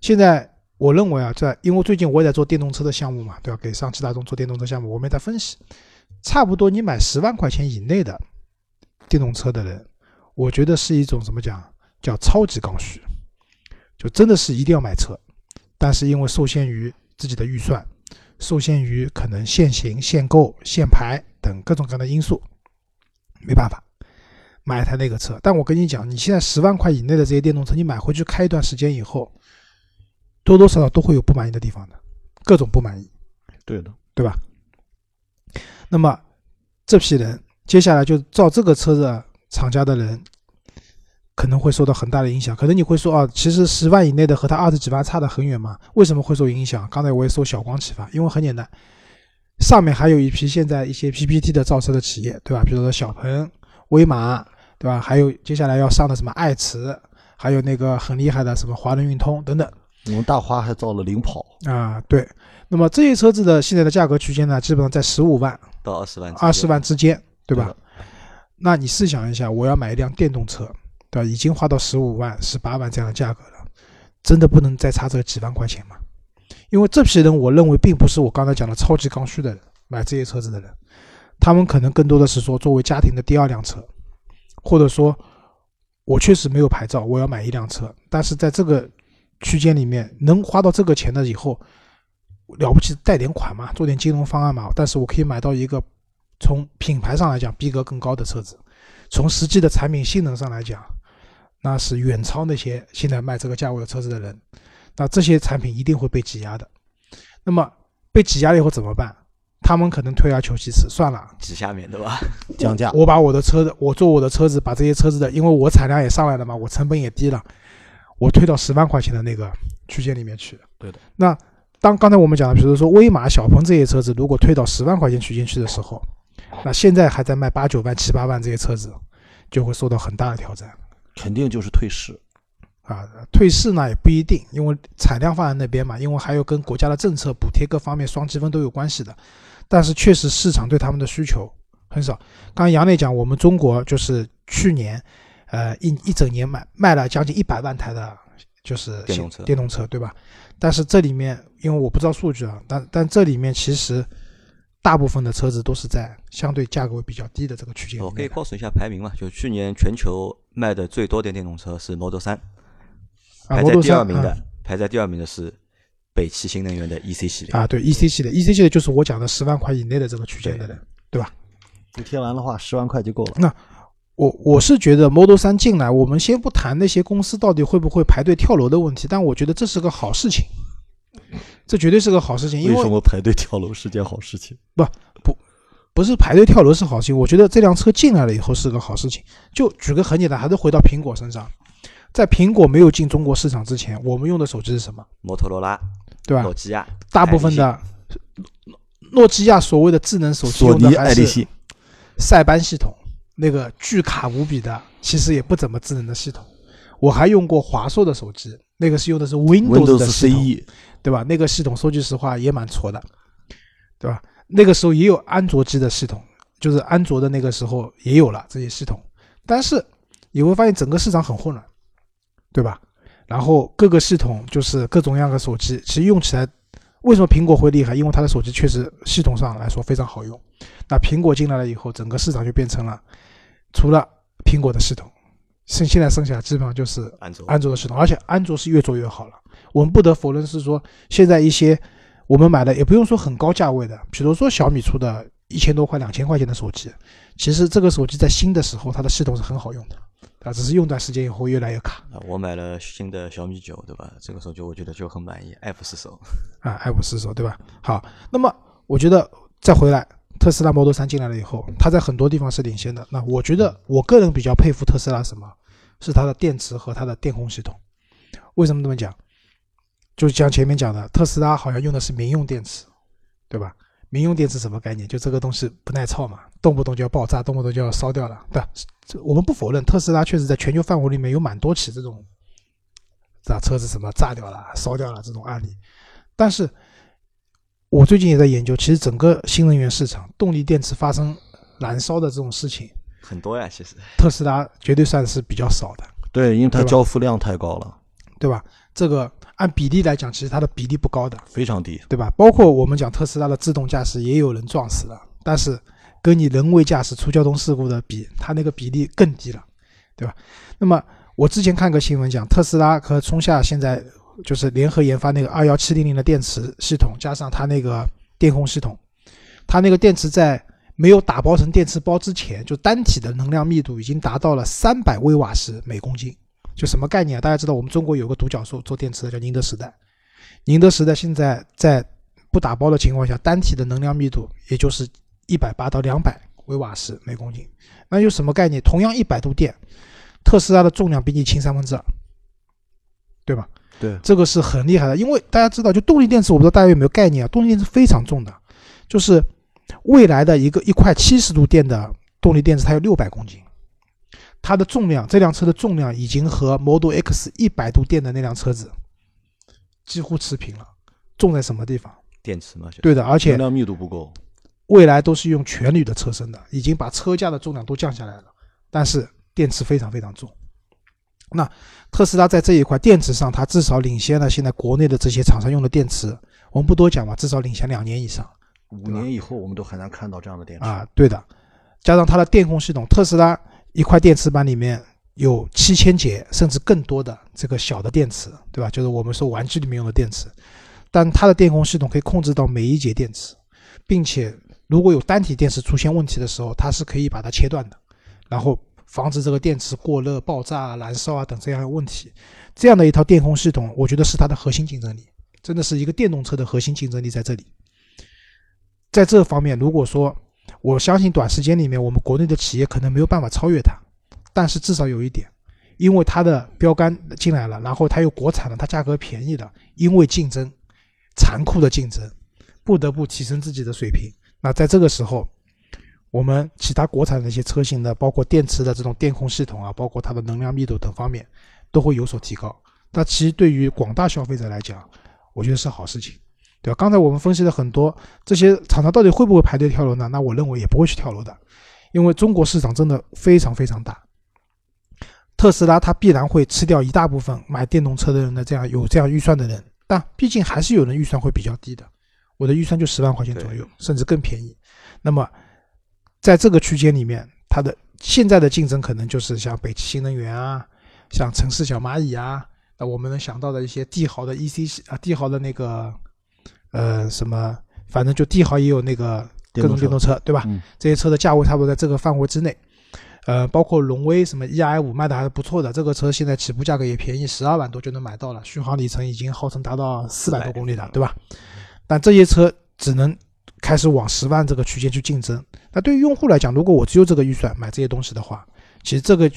现在我认为啊，在因为最近我也在做电动车的项目嘛，对吧？给上汽大众做电动车项目，我们也在分析。差不多你买十万块钱以内的电动车的人，我觉得是一种怎么讲？叫超级刚需，就真的是一定要买车，但是因为受限于自己的预算，受限于可能限行、限购、限牌等各种各样的因素，没办法。买一台那个车，但我跟你讲，你现在十万块以内的这些电动车，你买回去开一段时间以后，多多少少都会有不满意的地方的，各种不满意。对的，对吧？那么这批人接下来就造这个车的厂家的人，可能会受到很大的影响。可能你会说啊，其实十万以内的和他二十几万差得很远嘛？为什么会受影响？刚才我也受小光启发，因为很简单，上面还有一批现在一些 PPT 的造车的企业，对吧？比如说小鹏。威马，对吧？还有接下来要上的什么爱驰，还有那个很厉害的什么华能运通等等。我们大花还造了领跑啊，对。那么这些车子的现在的价格区间呢，基本上在十五万到二十万，二十万之间，对吧？那你试想一下，我要买一辆电动车，对吧？已经花到十五万、十八万这样的价格了，真的不能再差这几万块钱吗？因为这批人，我认为并不是我刚才讲的超级刚需的人买这些车子的人，他们可能更多的是说作为家庭的第二辆车，或者说，我确实没有牌照，我要买一辆车，但是在这个区间里面能花到这个钱的以后，了不起贷点款嘛，做点金融方案嘛，但是我可以买到一个从品牌上来讲逼格更高的车子，从实际的产品性能上来讲，那是远超那些现在卖这个价位的车子的人。那这些产品一定会被挤压的。那么被挤压了以后怎么办？他们可能退而求其次，算了，挤下面对吧？降价。我把我的车子，我做我的车子，把这些车子的，因为我产量也上来了嘛，我成本也低了，我推到十万块钱的那个区间里面去。对的。那当刚才我们讲的，比如说威马、小鹏这些车子，如果推到十万块钱区间去的时候，那现在还在卖八九万、七八万这些车子，就会受到很大的挑战。肯定就是退市。啊，退市呢也不一定，因为产量放在那边嘛，因为还有跟国家的政策补贴各方面双积分都有关系的。但是确实市场对他们的需求很少。刚刚杨磊讲，我们中国就是去年，呃一一整年卖卖了将近一百万台的，就是电动车，电动车对吧？但是这里面，因为我不知道数据啊，但但这里面其实大部分的车子都是在相对价格比较低的这个区间。我可以告诉一下排名嘛，就去年全球卖的最多的电动车是 Model 三。排在第二名的，排在第二名的是北汽新能源的 E C 系列啊，对 E C 系列，E C 系列就是我讲的十万块以内的这个区间的人，对吧？补贴完的话，十万块就够了。那我我是觉得 Model 三进来，我们先不谈那些公司到底会不会排队跳楼的问题，但我觉得这是个好事情，这绝对是个好事情。因为什么排队跳楼是件好事情？不不不是排队跳楼是好事情，我觉得这辆车进来了以后是个好事情。就举个很简单，还是回到苹果身上。在苹果没有进中国市场之前，我们用的手机是什么？摩托罗拉，对吧？诺基亚，大部分的诺基亚所谓的智能手机用的还是塞班系统，那个巨卡无比的，其实也不怎么智能的系统。我还用过华硕的手机，那个是用的是 Windows 的系统，对吧？那个系统说句实话也蛮挫的，对吧？那个时候也有安卓机的系统，就是安卓的那个时候也有了这些系统，但是你会发现整个市场很混乱。对吧？然后各个系统就是各种各样的手机，其实用起来，为什么苹果会厉害？因为它的手机确实系统上来说非常好用。那苹果进来了以后，整个市场就变成了，除了苹果的系统，剩现在剩下基本上就是安卓安卓的系统，而且安卓是越做越好了。我们不得否认是说，现在一些我们买的也不用说很高价位的，比如说小米出的一千多块、两千块钱的手机，其实这个手机在新的时候，它的系统是很好用的。啊，只是用段时间以后越来越卡。啊，我买了新的小米九，对吧？这个手机我觉得就很满意，爱不释手。啊，爱不释手，对吧？好，那么我觉得再回来，特斯拉 Model 三进来了以后，它在很多地方是领先的。那我觉得我个人比较佩服特斯拉什么？是它的电池和它的电控系统。为什么这么讲？就像前面讲的，特斯拉好像用的是民用电池，对吧？民用电池什么概念？就这个东西不耐操嘛，动不动就要爆炸，动不动就要烧掉了，对吧？这我们不否认，特斯拉确实在全球范围里面有蛮多起这种，这车子什么炸掉了、烧掉了这种案例。但是，我最近也在研究，其实整个新能源市场，动力电池发生燃烧的这种事情很多呀。其实，特斯拉绝对算是比较少的。对，因为它交付量太高了，对吧？这个。按比例来讲，其实它的比例不高的，非常低，对吧？包括我们讲特斯拉的自动驾驶，也有人撞死了，但是跟你人为驾驶出交通事故的比，它那个比例更低了，对吧？那么我之前看个新闻讲，特斯拉和松下现在就是联合研发那个二幺七零零的电池系统，加上它那个电控系统，它那个电池在没有打包成电池包之前，就单体的能量密度已经达到了三百微瓦时每公斤。就什么概念啊？大家知道我们中国有个独角兽做电池的，叫宁德时代。宁德时代现在在不打包的情况下，单体的能量密度也就是一百八到两百微瓦时每公斤。那有什么概念？同样一百度电，特斯拉的重量比你轻三分之二，对吧？对，这个是很厉害的。因为大家知道，就动力电池，我不知道大家有没有概念啊？动力电池非常重的，就是未来的一个一块七十度电的动力电池，它有六百公斤。它的重量，这辆车的重量已经和 Model X 一百度电的那辆车子几乎持平了。重在什么地方？电池嘛。对的，而且能量密度不够。未来都是用全铝的车身的，已经把车架的重量都降下来了。但是电池非常非常重。那特斯拉在这一块电池上，它至少领先了现在国内的这些厂商用的电池。我们不多讲吧，至少领先两年以上。五年以后，我们都很难看到这样的电池啊。对的，加上它的电控系统，特斯拉一块电池板里面有七千节甚至更多的这个小的电池，对吧？就是我们说玩具里面用的电池。但它的电控系统可以控制到每一节电池，并且如果有单体电池出现问题的时候，它是可以把它切断的，然后。防止这个电池过热、爆炸、燃烧啊等这样的问题，这样的一套电控系统，我觉得是它的核心竞争力，真的是一个电动车的核心竞争力在这里。在这方面，如果说我相信短时间里面我们国内的企业可能没有办法超越它，但是至少有一点，因为它的标杆进来了，然后它又国产了，它价格便宜了，因为竞争残酷的竞争，不得不提升自己的水平。那在这个时候。我们其他国产的一些车型的，包括电池的这种电控系统啊，包括它的能量密度等方面，都会有所提高。那其实对于广大消费者来讲，我觉得是好事情，对吧？刚才我们分析了很多这些厂商到底会不会排队跳楼呢？那我认为也不会去跳楼的，因为中国市场真的非常非常大。特斯拉它必然会吃掉一大部分买电动车的人的这样有这样预算的人，但毕竟还是有人预算会比较低的。我的预算就十万块钱左右，甚至更便宜。那么在这个区间里面，它的现在的竞争可能就是像北汽新能源啊，像城市小蚂蚁啊，那我们能想到的一些帝豪的 EC 啊，帝豪的那个呃什么，反正就帝豪也有那个各种电动车，对吧？这些车的价位差不多在这个范围之内。呃，包括荣威什么 EI 五卖的还是不错的，这个车现在起步价格也便宜，十二万多就能买到了，续航里程已经号称达到四百多公里了，对吧？但这些车只能。开始往十万这个区间去竞争，那对于用户来讲，如果我只有这个预算买这些东西的话，其实这个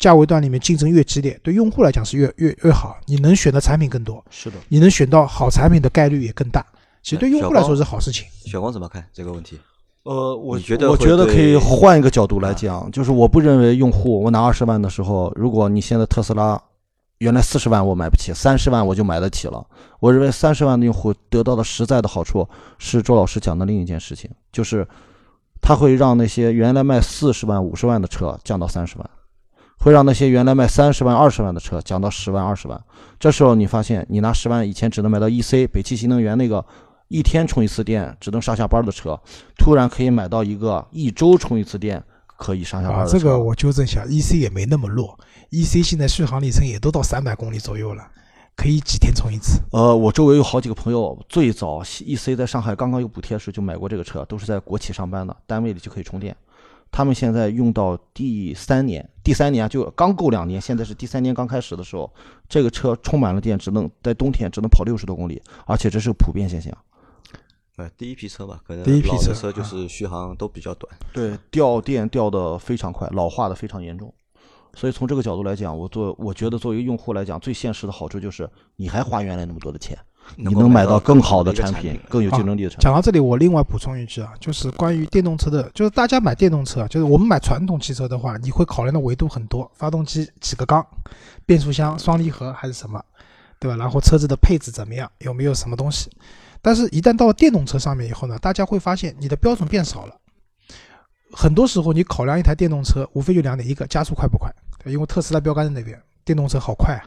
价位段里面竞争越激烈，对用户来讲是越越越好，你能选的产品更多，是的，你能选到好产品的概率也更大，其实对用户来说是好事情。小光怎么看这个问题？呃，我觉得我觉得可以换一个角度来讲，就是我不认为用户我拿二十万的时候，如果你现在特斯拉。原来四十万我买不起，三十万我就买得起了。我认为三十万的用户得到的实在的好处是周老师讲的另一件事情，就是他会让那些原来卖四十万、五十万的车降到三十万，会让那些原来卖三十万、二十万的车降到十万、二十万。这时候你发现，你拿十万以前只能买到 EC 北汽新能源那个一天充一次电只能上下班的车，突然可以买到一个一周充一次电可以上下班的车。这个我纠正一下，EC 也没那么弱。E C 现在续航里程也都到三百公里左右了，可以几天充一次。呃，我周围有好几个朋友，最早 E C 在上海刚刚有补贴时就买过这个车，都是在国企上班的，单位里就可以充电。他们现在用到第三年，第三年就刚够两年，现在是第三年刚开始的时候，这个车充满了电，只能在冬天只能跑六十多公里，而且这是个普遍现象。呃，第一批车吧，可能第一批车就是续航都比较短，对，掉电掉的非常快，老化的非常严重。所以从这个角度来讲，我做我觉得作为用户来讲，最现实的好处就是你还花原来那么多的钱，你能买到更好的产品，更有竞争力的产品。讲到这里，我另外补充一句啊，就是关于电动车的，就是大家买电动车，就是我们买传统汽车的话，你会考量的维度很多，发动机几个缸，变速箱双离合还是什么，对吧？然后车子的配置怎么样，有没有什么东西？但是，一旦到了电动车上面以后呢，大家会发现你的标准变少了。很多时候，你考量一台电动车，无非就两点：一个加速快不快，因为特斯拉标杆在那边，电动车好快啊，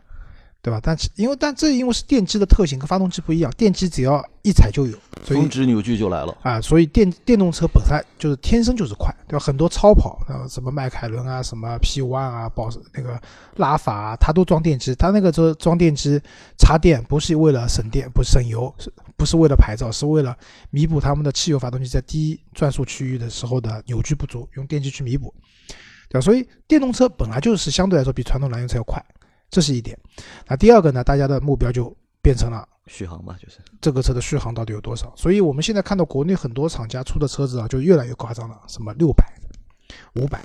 对吧？但是因为但这因为是电机的特性跟发动机不一样，电机只要一踩就有，峰值扭矩就来了啊，所以电电动车本身就是天生就是快，对吧？很多超跑啊，什么迈凯伦啊，什么 P One 啊，保那个拉法啊，它都装电机，它那个车装电机插电不是为了省电，不省油是。不是为了牌照，是为了弥补他们的汽油发动机在低转速区域的时候的扭矩不足，用电机去弥补，对吧？所以电动车本来就是相对来说比传统燃油车要快，这是一点。那第二个呢？大家的目标就变成了续航嘛，就是这个车的续航到底有多少？所以我们现在看到国内很多厂家出的车子啊，就越来越夸张了，什么六百、五百，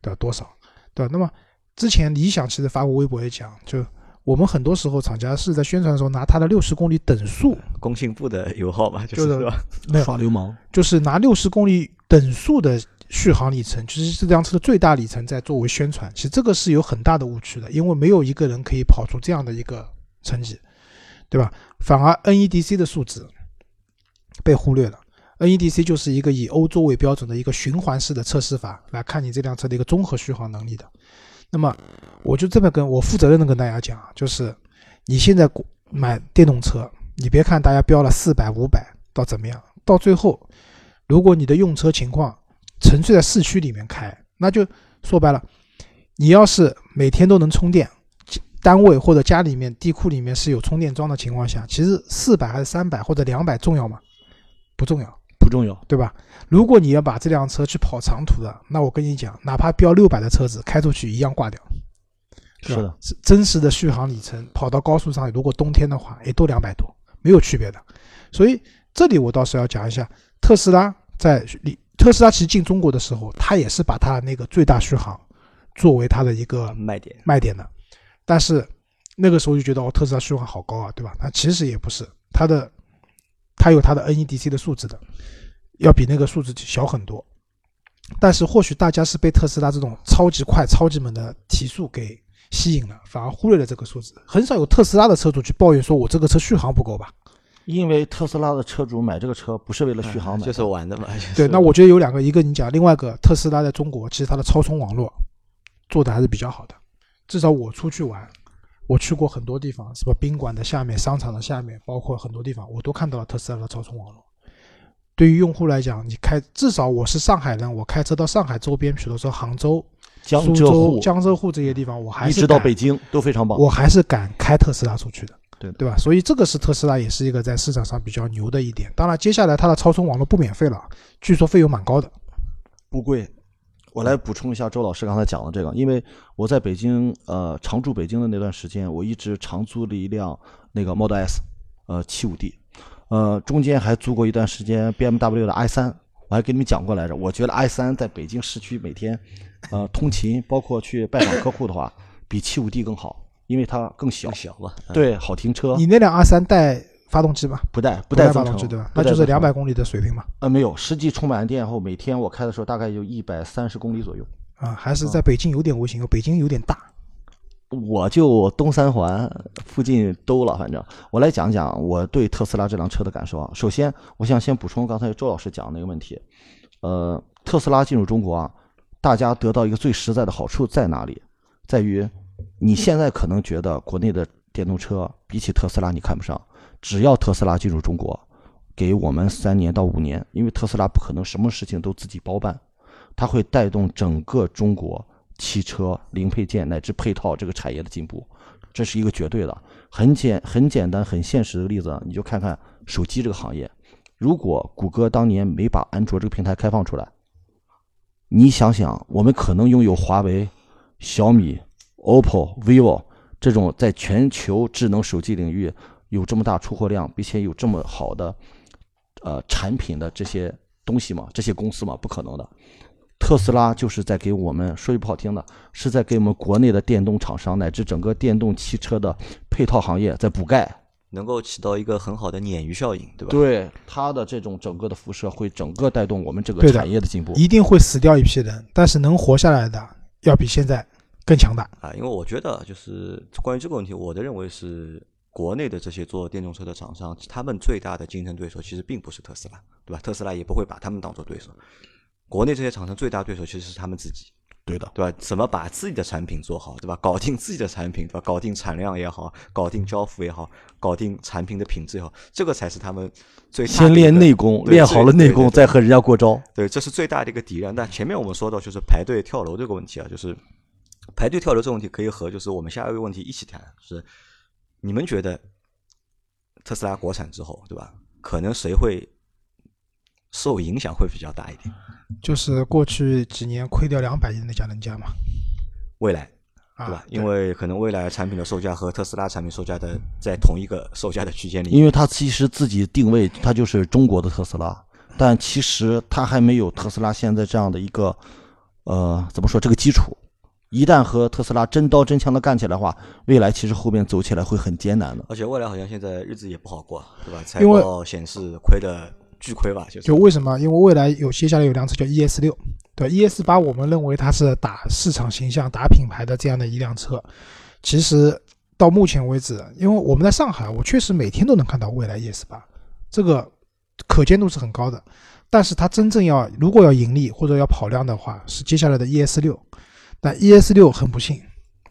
对吧？多少，对吧？那么之前理想其实发过微博也讲，就。我们很多时候厂家是在宣传的时候拿它的六十公里等速，工信部的油耗嘛，就是没有耍流氓，就是拿六十公里等速的续航里程，就是这辆车的最大里程在作为宣传。其实这个是有很大的误区的，因为没有一个人可以跑出这样的一个成绩，对吧？反而 NEDC 的数值被忽略了 NEDC 就是一个以欧洲为标准的一个循环式的测试法，来看你这辆车的一个综合续航能力的。那么，我就这么跟我负责任的跟大家讲，就是你现在买电动车，你别看大家标了四百、五百到怎么样，到最后，如果你的用车情况纯粹在市区里面开，那就说白了，你要是每天都能充电，单位或者家里面地库里面是有充电桩的情况下，其实四百还是三百或者两百重要吗？不重要，不重要，对吧？如果你要把这辆车去跑长途的，那我跟你讲，哪怕标六百的车子开出去一样挂掉。是的，真实的续航里程跑到高速上，如果冬天的话，也都两百多，没有区别的。所以这里我倒是要讲一下，特斯拉在特斯拉其实进中国的时候，它也是把它那个最大续航作为它的一个卖点卖点的。但是那个时候就觉得哦，特斯拉续航好高啊，对吧？那其实也不是，它的它有它的 NEDC 的数字的，要比那个数字小很多。但是或许大家是被特斯拉这种超级快、超级猛的提速给吸引了，反而忽略了这个数字。很少有特斯拉的车主去抱怨说：“我这个车续航不够吧？”因为特斯拉的车主买这个车不是为了续航买，就是玩的嘛。对，那我觉得有两个，一个你讲，另外一个特斯拉在中国其实它的超充网络做的还是比较好的。至少我出去玩，我去过很多地方，什么宾馆的下面、商场的下面，包括很多地方，我都看到了特斯拉的超充网络。对于用户来讲，你开至少我是上海人，我开车到上海周边，比如说杭州、江浙江浙沪这些地方，我还是一直到北京都非常棒。我还是敢开特斯拉出去的，对对吧？所以这个是特斯拉也是一个在市场上比较牛的一点。当然，接下来它的超充网络不免费了，据说费用蛮高的，不贵。我来补充一下周老师刚才讲的这个，因为我在北京呃常住北京的那段时间，我一直长租了一辆那个 Model S，呃七五 D，呃中间还租过一段时间 BMW 的 i 三，我还给你们讲过来着。我觉得 i 三在北京市区每天呃通勤，包括去拜访客户的话，比七五 D 更好，因为它更小，小嘛，对，好停车。你那辆 R 三带？发动机吧，不带不带发动机对吧？那就是两百公里的水平嘛。呃，没有，实际充满电后，每天我开的时候大概就一百三十公里左右。啊，还是在北京有点危险，北京有点大。我就东三环附近兜了，反正我来讲讲我对特斯拉这辆车的感受啊。首先，我想先补充刚才周老师讲的那个问题。呃，特斯拉进入中国啊，大家得到一个最实在的好处在哪里？在于你现在可能觉得国内的电动车比起特斯拉你看不上。只要特斯拉进入中国，给我们三年到五年，因为特斯拉不可能什么事情都自己包办，它会带动整个中国汽车零配件乃至配套这个产业的进步，这是一个绝对的。很简很简单很现实的例子，你就看看手机这个行业，如果谷歌当年没把安卓这个平台开放出来，你想想，我们可能拥有华为、小米、OPPO、vivo 这种在全球智能手机领域。有这么大出货量，并且有这么好的，呃，产品的这些东西吗？这些公司吗？不可能的。特斯拉就是在给我们说句不好听的，是在给我们国内的电动厂商乃至整个电动汽车的配套行业在补钙，能够起到一个很好的鲶鱼效应，对吧？对，它的这种整个的辐射会整个带动我们这个产业的进步。一定会死掉一批人，但是能活下来的要比现在更强大啊！因为我觉得，就是关于这个问题，我的认为是。国内的这些做电动车的厂商，他们最大的竞争对手其实并不是特斯拉，对吧？特斯拉也不会把他们当做对手。国内这些厂商最大对手其实是他们自己，对的，对吧？怎么把自己的产品做好，对吧？搞定自己的产品，对吧？搞定产量也好，搞定交付也好，搞定产品的品质也好，这个才是他们最先练内功，练好了内功再和人家过招。对，这是最大的一个敌人。但前面我们说到就是排队跳楼这个问题啊，就是排队跳楼这个问题可以和就是我们下一个问题一起谈，是。你们觉得特斯拉国产之后，对吧？可能谁会受影响会比较大一点？就是过去几年亏掉两百亿的那家人家嘛？未来，对吧？因为可能未来产品的售价和特斯拉产品售价的在同一个售价的区间里。因为它其实自己定位，它就是中国的特斯拉，但其实它还没有特斯拉现在这样的一个呃，怎么说这个基础。一旦和特斯拉真刀真枪的干起来的话，未来其实后面走起来会很艰难的。而且未来好像现在日子也不好过，对吧？财报显示亏的巨亏吧？就就为什么？因为未来有接下来有辆车叫 ES 六，对，ES 八我们认为它是打市场形象、打品牌的这样的一辆车。其实到目前为止，因为我们在上海，我确实每天都能看到未来 ES 八，这个可见度是很高的。但是它真正要如果要盈利或者要跑量的话，是接下来的 ES 六。但 ES 六很不幸，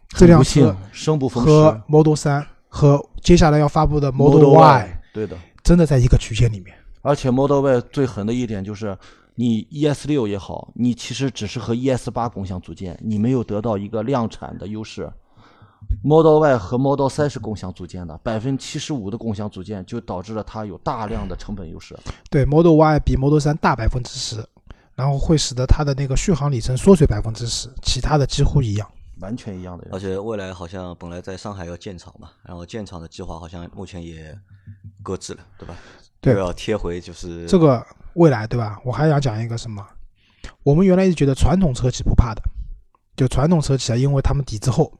这辆车生不逢时和 Model 三和接下来要发布的 Model Y，对的，真的在一个区间里面。而且 Model Y 最狠的一点就是，你 ES 六也好，你其实只是和 ES 八共享组件，你没有得到一个量产的优势。Model Y 和 Model 三是共享组件的，百分之七十五的共享组件就导致了它有大量的成本优势。对，Model Y 比 Model 三大百分之十，然后会使得它的那个续航里程缩水百分之十，其他的几乎一样，完全一样的。而且未来好像本来在上海要建厂嘛，然后建厂的计划好像目前也搁置了，对吧？对，要贴回就是这个未来，对吧？我还想讲一个什么？我们原来一直觉得传统车企不怕的，就传统车企啊，因为他们底子厚。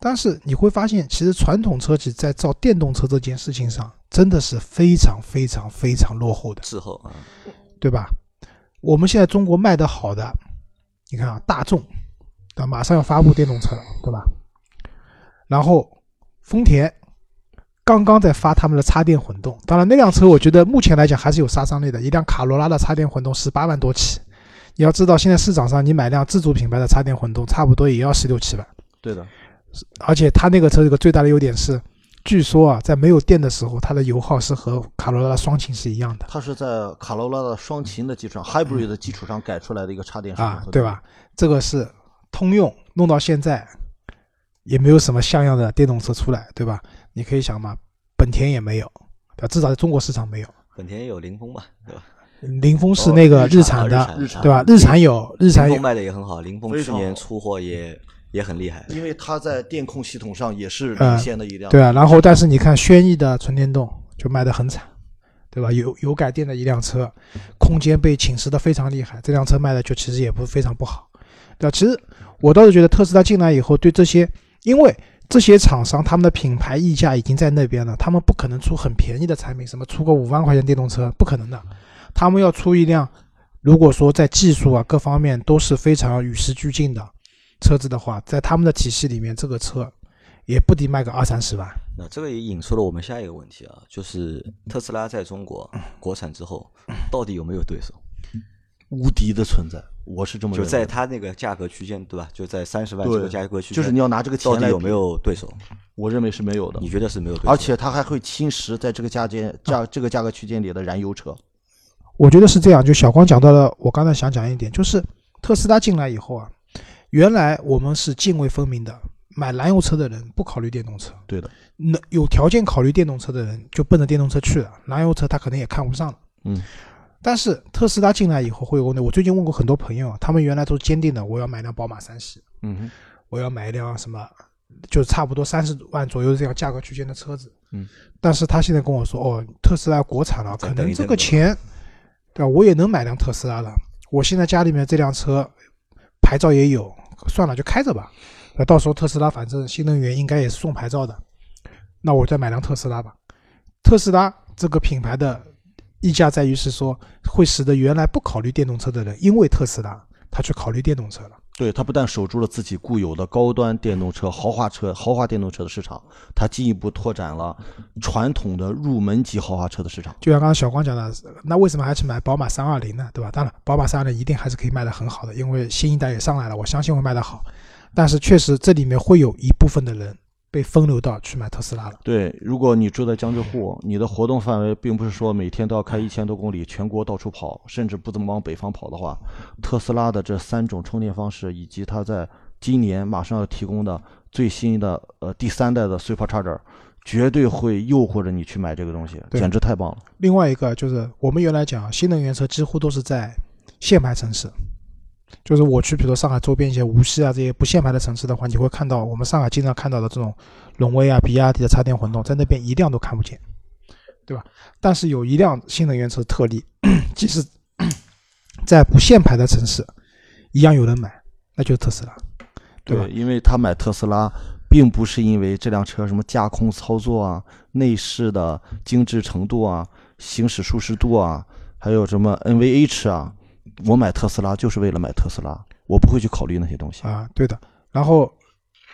但是你会发现，其实传统车企在造电动车这件事情上，真的是非常非常非常落后的，滞后啊，对吧？我们现在中国卖的好的，你看啊，大众，对吧？马上要发布电动车了，对吧？然后丰田刚刚在发他们的插电混动，当然那辆车我觉得目前来讲还是有杀伤力的，一辆卡罗拉的插电混动十八万多起，你要知道现在市场上你买辆自主品牌的插电混动，差不多也要十六七万，对的。而且它那个车有个最大的优点是，据说啊，在没有电的时候，它的油耗是和卡罗拉双擎是一样的。它是在卡罗拉的双擎的基础上，hybrid 的基础上改出来的一个插电啊，对吧？这个是通用，弄到现在也没有什么像样的电动车出来，对吧？你可以想嘛，本田也没有，对吧？至少在中国市场没有。本田有凌风嘛，对吧？凌风是那个日产的，对吧？日产有，日产卖的也很好，凌风去年出货也。也很厉害，因为它在电控系统上也是领先的一辆。对啊，然后但是你看轩逸的纯电动就卖得很惨，对吧？有有改电的一辆车，空间被侵蚀的非常厉害，这辆车卖的就其实也不是非常不好，对吧？其实我倒是觉得特斯拉进来以后，对这些，因为这些厂商他们的品牌溢价已经在那边了，他们不可能出很便宜的产品，什么出个五万块钱电动车不可能的，他们要出一辆，如果说在技术啊各方面都是非常与时俱进的。车子的话，在他们的体系里面，这个车也不敌卖个二三十万。那这个也引出了我们下一个问题啊，就是特斯拉在中国国产之后，到底有没有对手？无敌的存在，我是这么就在它那个价格区间，对吧？就在三十万这个价格区间，就是你要拿这个钱来有没有对手？我认为是没有的。你觉得是没有对手？而且它还会侵蚀在这个价间价这个价格区间里的燃油车。我觉得是这样。就小光讲到了，我刚才想讲一点，就是特斯拉进来以后啊。原来我们是泾渭分明的，买燃油车的人不考虑电动车。对的，那有条件考虑电动车的人就奔着电动车去了，燃油车他可能也看不上了。嗯，但是特斯拉进来以后会有问题。我最近问过很多朋友，他们原来都是坚定的，我要买辆宝马三系。嗯，我要买一辆什么，就差不多三十万左右这样价格区间的车子。嗯，但是他现在跟我说，哦，特斯拉国产了，可能这个钱，对吧？我也能买辆特斯拉了。我现在家里面这辆车牌照也有。算了，就开着吧。那到时候特斯拉反正新能源应该也是送牌照的，那我再买辆特斯拉吧。特斯拉这个品牌的溢价在于是说，会使得原来不考虑电动车的人，因为特斯拉他去考虑电动车了。对他不但守住了自己固有的高端电动车、豪华车、豪华电动车的市场，他进一步拓展了传统的入门级豪华车的市场。就像刚刚小光讲的，那为什么还去买宝马三二零呢？对吧？当然，宝马三二零一定还是可以卖得很好的，因为新一代也上来了，我相信会卖得好。但是确实这里面会有一部分的人。被分流到去买特斯拉了。对，如果你住在江浙沪，你的活动范围并不是说每天都要开一千多公里，全国到处跑，甚至不怎么往北方跑的话，特斯拉的这三种充电方式，以及它在今年马上要提供的最新的呃第三代的 Supercharger，绝对会诱惑着你去买这个东西，简直太棒了。另外一个就是我们原来讲新能源车几乎都是在限牌城市。就是我去，比如上海周边一些无锡啊这些不限牌的城市的话，你会看到我们上海经常看到的这种荣威啊、比亚迪的插电混动，在那边一辆都看不见，对吧？但是有一辆新能源车特例，即使在不限牌的城市，一样有人买，那就是特斯拉，对吧？因为他买特斯拉，并不是因为这辆车什么驾控操作啊、内饰的精致程度啊、行驶舒适度啊，还有什么 NVH 啊。我买特斯拉就是为了买特斯拉，我不会去考虑那些东西啊。对的，然后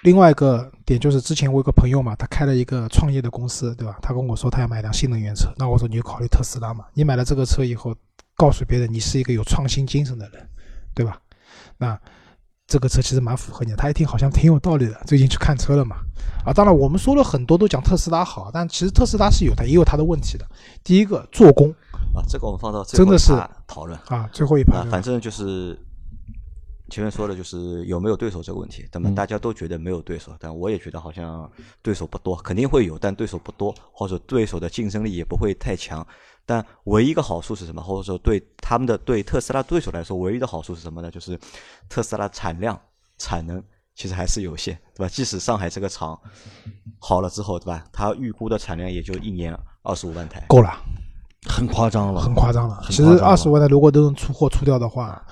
另外一个点就是，之前我有个朋友嘛，他开了一个创业的公司，对吧？他跟我说他要买辆新能源车，那我说你就考虑特斯拉嘛。你买了这个车以后，告诉别人你是一个有创新精神的人，对吧？那这个车其实蛮符合你的。他一听好像挺有道理的，最近去看车了嘛。啊，当然我们说了很多都讲特斯拉好，但其实特斯拉是有它也有它的问题的。第一个做工啊，这个我们放到最真的是讨论啊，最后一盘。反正就是前面说的就是有没有对手这个问题，那么大家都觉得没有对手，但我也觉得好像对手不多，肯定会有，但对手不多，或者对手的竞争力也不会太强。但唯一一个好处是什么？或者说对他们的对特斯拉对手来说，唯一的好处是什么呢？就是特斯拉产量产能其实还是有限，对吧？即使上海这个厂好了之后，对吧？它预估的产量也就一年二十五万台，够了，很夸张了，很夸张了。其实二十万台如果都能出货出掉的话，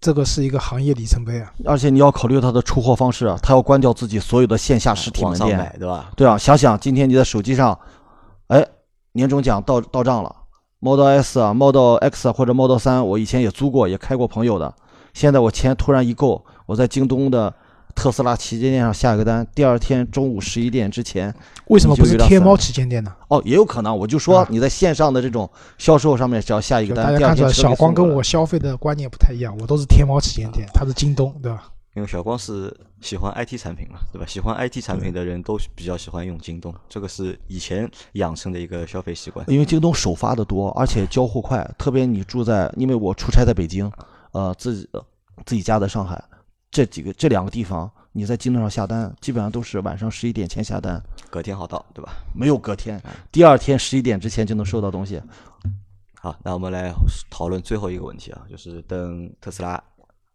这个是一个行业里程碑啊！而且你要考虑它的出货方式啊，它要关掉自己所有的线下实体门店，对吧？对啊，想想今天你在手机上，哎，年终奖到到账了。Model S 啊，Model X 或者 Model 三，我以前也租过，也开过朋友的。现在我钱突然一够，我在京东的特斯拉旗舰店上下一个单，第二天中午十一点之前，为什么不是天猫旗舰店呢？哦，也有可能，我就说你在线上的这种销售上面，只要下一个单，大家看出来小光跟我消费的观念不太一样，我都是天猫旗舰店，他是京东，对吧？因为小光是喜欢 IT 产品嘛，对吧？喜欢 IT 产品的人都比较喜欢用京东，这个是以前养成的一个消费习惯。因为京东首发的多，而且交互快，特别你住在，因为我出差在北京，呃，自己自己家在上海，这几个这两个地方，你在京东上下单，基本上都是晚上十一点前下单，隔天好到，对吧？没有隔天，第二天十一点之前就能收到东西。好，那我们来讨论最后一个问题啊，就是等特斯拉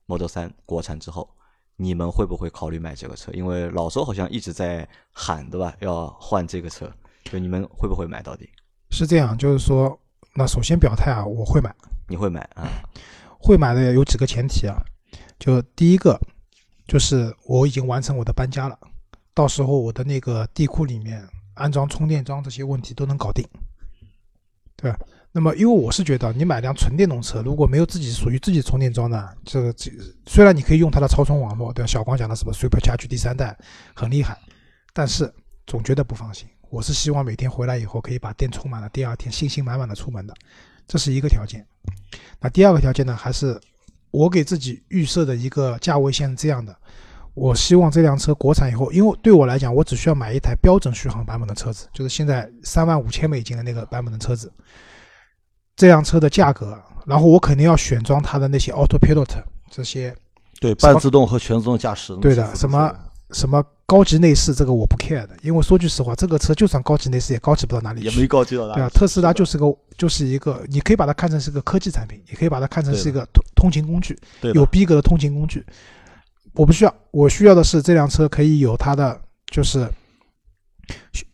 Model 三国产之后。你们会不会考虑买这个车？因为老周好像一直在喊，对吧？要换这个车，就你们会不会买到底？是这样，就是说，那首先表态啊，我会买。你会买啊？会买的有几个前提啊，就第一个就是我已经完成我的搬家了，到时候我的那个地库里面安装充电桩这些问题都能搞定，对吧？那么，因为我是觉得，你买辆纯电动车，如果没有自己属于自己充电桩呢，这个这虽然你可以用它的超充网络，对吧？小光讲的什么 Super Charge 第三代很厉害，但是总觉得不放心。我是希望每天回来以后可以把电充满了，第二天信心满满的出门的，这是一个条件。那第二个条件呢，还是我给自己预设的一个价位线这样的：我希望这辆车国产以后，因为对我来讲，我只需要买一台标准续航版本的车子，就是现在三万五千美金的那个版本的车子。这辆车的价格，然后我肯定要选装它的那些 Autopilot 这些，对半自动和全自动驾驶。对的，什么什么高级内饰，这个我不 care 的，因为说句实话，这个车就算高级内饰也高级不到哪里去。也没高级到哪里。对啊，特斯拉就是个就是一个，你可以把它看成是个科技产品，也可以把它看成是一个通通勤工具，有逼格的通勤工具。我不需要，我需要的是这辆车可以有它的就是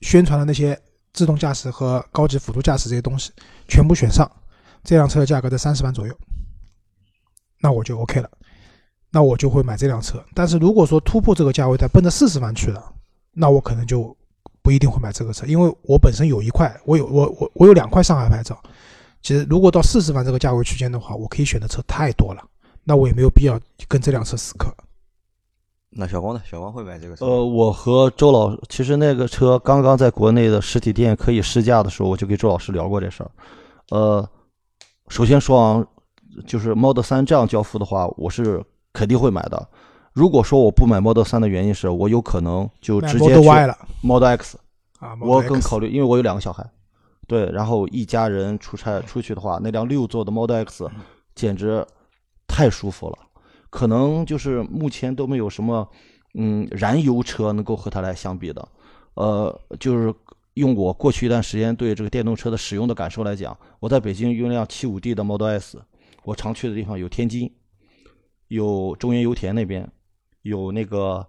宣传的那些。自动驾驶和高级辅助驾驶这些东西全部选上，这辆车的价格在三十万左右，那我就 OK 了，那我就会买这辆车。但是如果说突破这个价位再奔着四十万去了，那我可能就不一定会买这个车，因为我本身有一块，我有我我我有两块上海牌照。其实如果到四十万这个价位区间的话，我可以选的车太多了，那我也没有必要跟这辆车死磕。那小光呢？小光会买这个车？呃，我和周老，其实那个车刚刚在国内的实体店可以试驾的时候，我就跟周老师聊过这事儿。呃，首先说啊，就是 Model 三这样交付的话，我是肯定会买的。如果说我不买 Model 三的原因是我有可能就直接去 Model X 啊，我更考虑，因为我有两个小孩，对，然后一家人出差出去的话，那辆六座的 Model X 简直太舒服了。可能就是目前都没有什么，嗯，燃油车能够和它来相比的，呃，就是用我过去一段时间对这个电动车的使用的感受来讲，我在北京用辆七五 D 的 Model S，我常去的地方有天津，有中原油田那边，有那个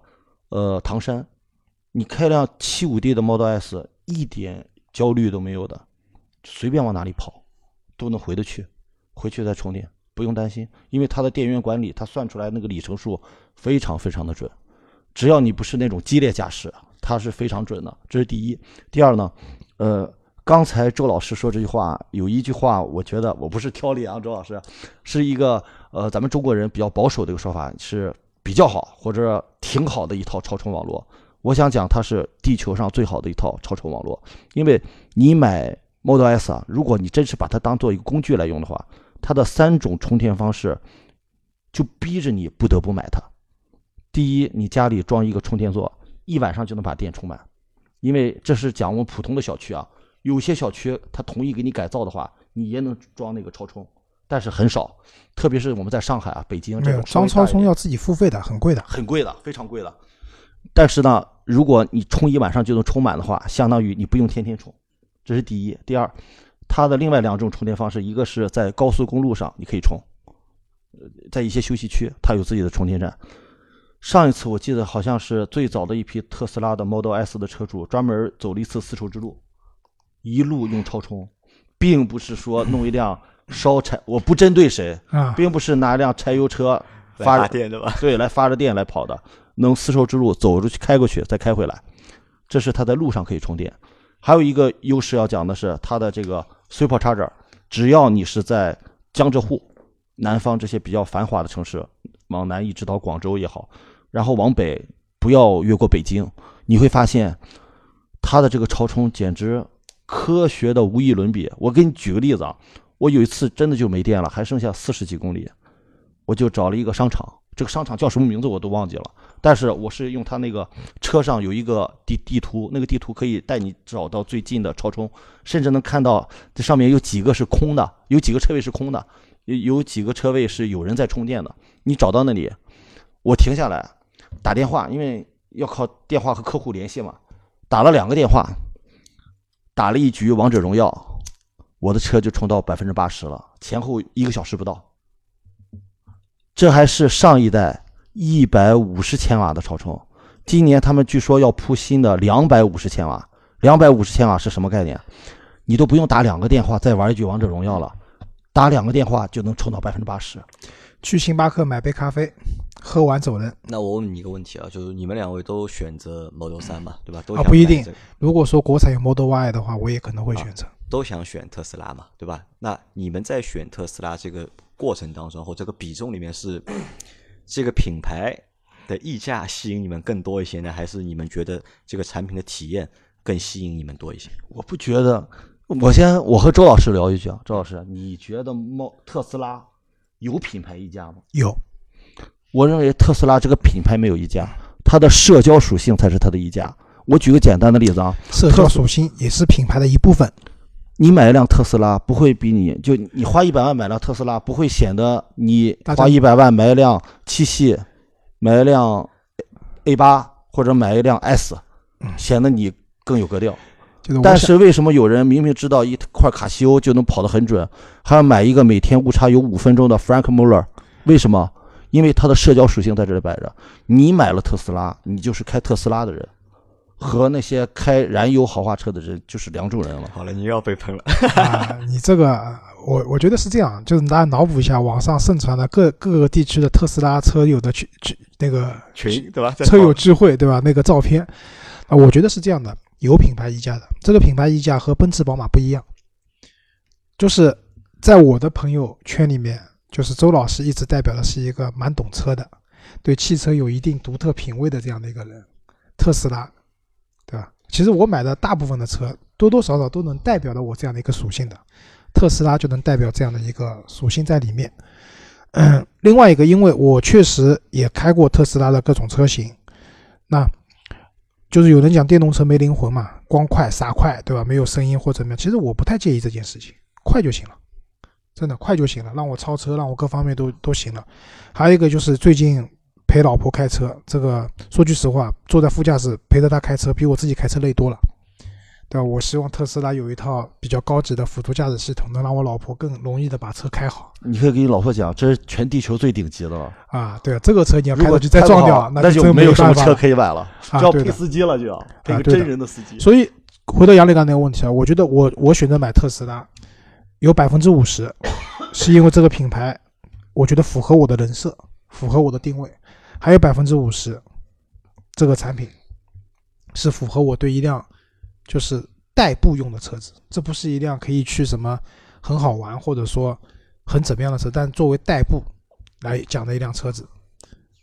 呃唐山，你开辆七五 D 的 Model S，一点焦虑都没有的，随便往哪里跑，都能回得去，回去再充电。不用担心，因为它的电源管理，它算出来那个里程数非常非常的准。只要你不是那种激烈驾驶，它是非常准的。这是第一。第二呢，呃，刚才周老师说这句话，有一句话，我觉得我不是挑理啊，周老师，是一个呃咱们中国人比较保守的一个说法，是比较好或者挺好的一套超充网络。我想讲，它是地球上最好的一套超充网络，因为你买 Model S 啊，如果你真是把它当做一个工具来用的话，它的三种充电方式就逼着你不得不买它。第一，你家里装一个充电座，一晚上就能把电充满，因为这是讲我们普通的小区啊，有些小区它同意给你改造的话，你也能装那个超充，但是很少，特别是我们在上海啊、北京这种稍微装超充要自己付费的，很贵的。很贵的，非常贵的。但是呢，如果你充一晚上就能充满的话，相当于你不用天天充，这是第一。第二，它的另外两种充电方式，一个是在高速公路上你可以充，呃，在一些休息区它有自己的充电站。上一次我记得好像是最早的一批特斯拉的 Model S 的车主专门走了一次丝绸之路，一路用超充，并不是说弄一辆烧柴，我不针对谁，啊，并不是拿一辆柴油车发发电对吧？对，来发着电来跑的，能丝绸之路走出去开过去再开回来，这是它在路上可以充电。还有一个优势要讲的是它的这个 Supercharger，只要你是在江浙沪、南方这些比较繁华的城市，往南一直到广州也好，然后往北不要越过北京，你会发现它的这个超充简直科学的无与伦比。我给你举个例子啊，我有一次真的就没电了，还剩下四十几公里，我就找了一个商场，这个商场叫什么名字我都忘记了，但是我是用它那个车上有一个地地图，那个地图可以带你找到最近的超充，甚至能看到这上面有几个是空的，有几个车位是空的，有有几个车位是有人在充电的。你找到那里，我停下来打电话，因为要靠电话和客户联系嘛，打了两个电话，打了一局王者荣耀，我的车就充到百分之八十了，前后一个小时不到。这还是上一代一百五十千瓦的超充，今年他们据说要铺新的两百五十千瓦。两百五十千瓦是什么概念？你都不用打两个电话再玩一局王者荣耀了，打两个电话就能充到百分之八十。去星巴克买杯咖啡，喝完走人。那我问你一个问题啊，就是你们两位都选择 Model 三嘛，对吧？都啊不一定如果说国产有 Model Y 的话，我也可能会选择。都想选特斯拉嘛，对吧？那你们在选特斯拉这个过程当中，或这个比重里面是这个品牌的溢价吸引你们更多一些呢，还是你们觉得这个产品的体验更吸引你们多一些？我不觉得。我先我和周老师聊一句啊，周老师，你觉得猫特斯拉有品牌溢价吗？有，我认为特斯拉这个品牌没有溢价，它的社交属性才是它的溢价。我举个简单的例子啊，社交属性也是品牌的一部分。你买一辆特斯拉不会比你就你花一百万买辆特斯拉，不会显得你花一百万买一辆七系，买一辆 A 八或者买一辆 S，显得你更有格调。但是为什么有人明明知道一块卡西欧就能跑得很准，还要买一个每天误差有五分钟的 Frank Muller？为什么？因为它的社交属性在这里摆着。你买了特斯拉，你就是开特斯拉的人，和那些开燃油豪华车的人就是两种人了。好了，你又要被喷了。啊，你这个我我觉得是这样，就是大家脑补一下网上盛传的各各个地区的特斯拉车友的群群那个群对吧？车友聚会对吧？那个照片啊，我觉得是这样的，有品牌溢价的，这个品牌溢价和奔驰、宝马不一样，就是在我的朋友圈里面，就是周老师一直代表的是一个蛮懂车的，对汽车有一定独特品味的这样的一个人，特斯拉，对吧？其实我买的大部分的车，多多少少都能代表了我这样的一个属性的，特斯拉就能代表这样的一个属性在里面。嗯，另外一个，因为我确实也开过特斯拉的各种车型，那就是有人讲电动车没灵魂嘛，光快傻快，对吧？没有声音或怎么样，其实我不太介意这件事情，快就行了，真的快就行了，让我超车，让我各方面都都行了。还有一个就是最近陪老婆开车，这个说句实话，坐在副驾驶陪着她开车，比我自己开车累多了。对吧？我希望特斯拉有一套比较高级的辅助驾驶系统，能让我老婆更容易的把车开好你可以跟你老婆讲，这是全地球最顶级的了。啊。对啊，这个车你要开过去再撞掉，那就没有什么车可以买了，就要配司机了，就要配个真人的司机。所以回到杨磊刚才那个问题啊，我觉得我我选择买特斯拉，有百分之五十是因为这个品牌，我觉得符合我的人设，符合我的定位，还有百分之五十这个产品是符合我对一辆就是代步用的车子，这不是一辆可以去什么很好玩或者说很怎么样的车，但作为代步来讲的一辆车子，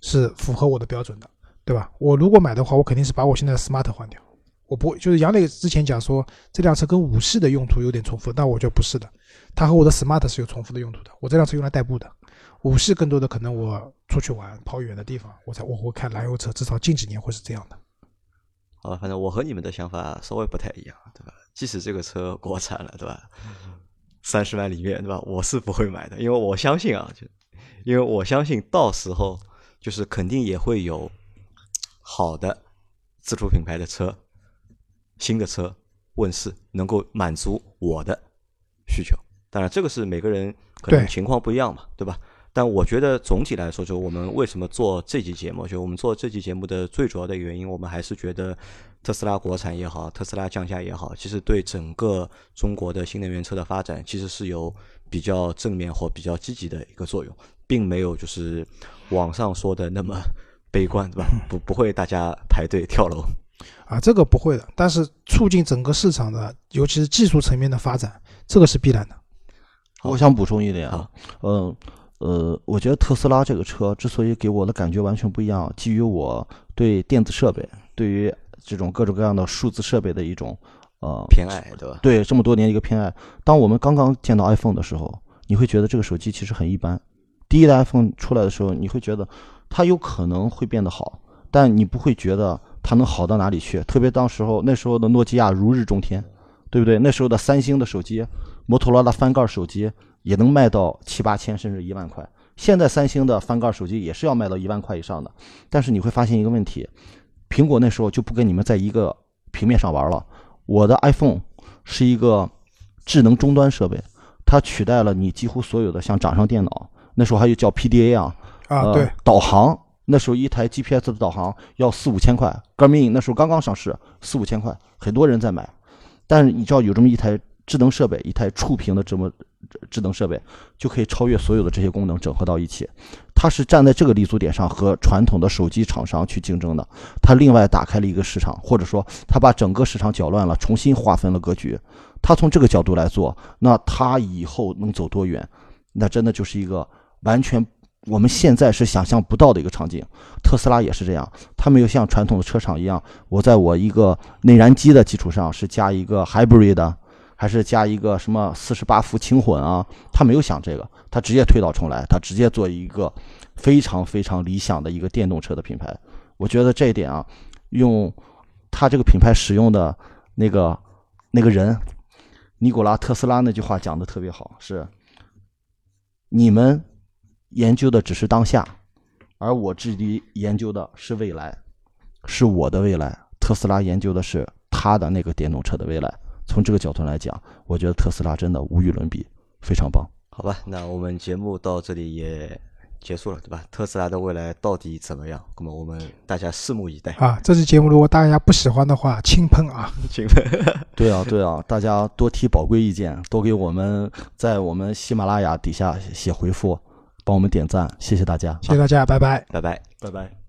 是符合我的标准的，对吧？我如果买的话，我肯定是把我现在的 smart 换掉，我不会就是杨磊之前讲说这辆车跟五系的用途有点重复，但我觉得不是的，它和我的 smart 是有重复的用途的。我这辆车用来代步的，五系更多的可能我出去玩跑远的地方，我才我会开燃油车，至少近几年会是这样的。好吧，反正我和你们的想法稍微不太一样，对吧？即使这个车国产了，对吧？三十万里面，对吧？我是不会买的，因为我相信啊，就因为我相信到时候就是肯定也会有好的自主品牌的车、新的车问世，能够满足我的需求。当然，这个是每个人可能情况不一样嘛，对吧？但我觉得总体来说，就我们为什么做这期节目，就我们做这期节目的最主要的原因，我们还是觉得特斯拉国产也好，特斯拉降价也好，其实对整个中国的新能源车的发展，其实是有比较正面或比较积极的一个作用，并没有就是网上说的那么 悲观，对吧？不不会大家排队跳楼。啊，这个不会的，但是促进整个市场的，尤其是技术层面的发展，这个是必然的。我想补充一点啊，嗯呃，我觉得特斯拉这个车之所以给我的感觉完全不一样，基于我对电子设备、对于这种各种各样的数字设备的一种呃偏爱，对吧？对这么多年一个偏爱。当我们刚刚见到 iPhone 的时候，你会觉得这个手机其实很一般。第一代 iPhone 出来的时候，你会觉得它有可能会变得好，但你不会觉得它能好到哪里去。特别当时候那时候的诺基亚如日中天，对不对？那时候的三星的手机、摩托罗拉翻盖手机也能卖到七八千甚至一万块。现在三星的翻盖手机也是要卖到一万块以上的，但是你会发现一个问题，苹果那时候就不跟你们在一个平面上玩了。我的 iPhone 是一个智能终端设备，它取代了你几乎所有的像掌上电脑，那时候还有叫 PDA 啊，啊，呃对，导航那时候一台 GPS 的导航要四五千块，Garmin 那时候刚刚上市，四五千块，很多人在买。但是你知道有这么一台智能设备，一台触屏的这么智能设备，就可以超越所有的这些功能整合到一起。它是站在这个立足点上和传统的手机厂商去竞争的。它另外打开了一个市场，或者说它把整个市场搅乱了，重新划分了格局。它从这个角度来做，那它以后能走多远？那真的就是一个完全我们现在是想象不到的一个场景。特斯拉也是这样，它没有像传统的车厂一样，我在我一个内燃机的基础上是加一个 hybrid 的，还是加一个什么四十八伏轻混啊？他没有想这个，他直接推倒重来，他直接做一个非常非常理想的一个电动车的品牌。我觉得这一点啊，用他这个品牌使用的那个那个人尼古拉特斯拉那句话讲的特别好，是你们研究的只是当下，而我这里研究的是未来，是我的未来。特斯拉研究的是他的那个电动车的未来。从这个角度来讲，我觉得特斯拉真的无与伦比，非常棒。好吧，那我们节目到这里也结束了，对吧？特斯拉的未来到底怎么样？那么我们大家拭目以待。啊，这期节目如果大家不喜欢的话，轻喷啊！轻喷，对啊，对啊，大家多提宝贵意见，多给我们在我们喜马拉雅底下写回复，帮我们点赞，谢谢大家。谢谢大家，拜拜。拜拜。拜拜。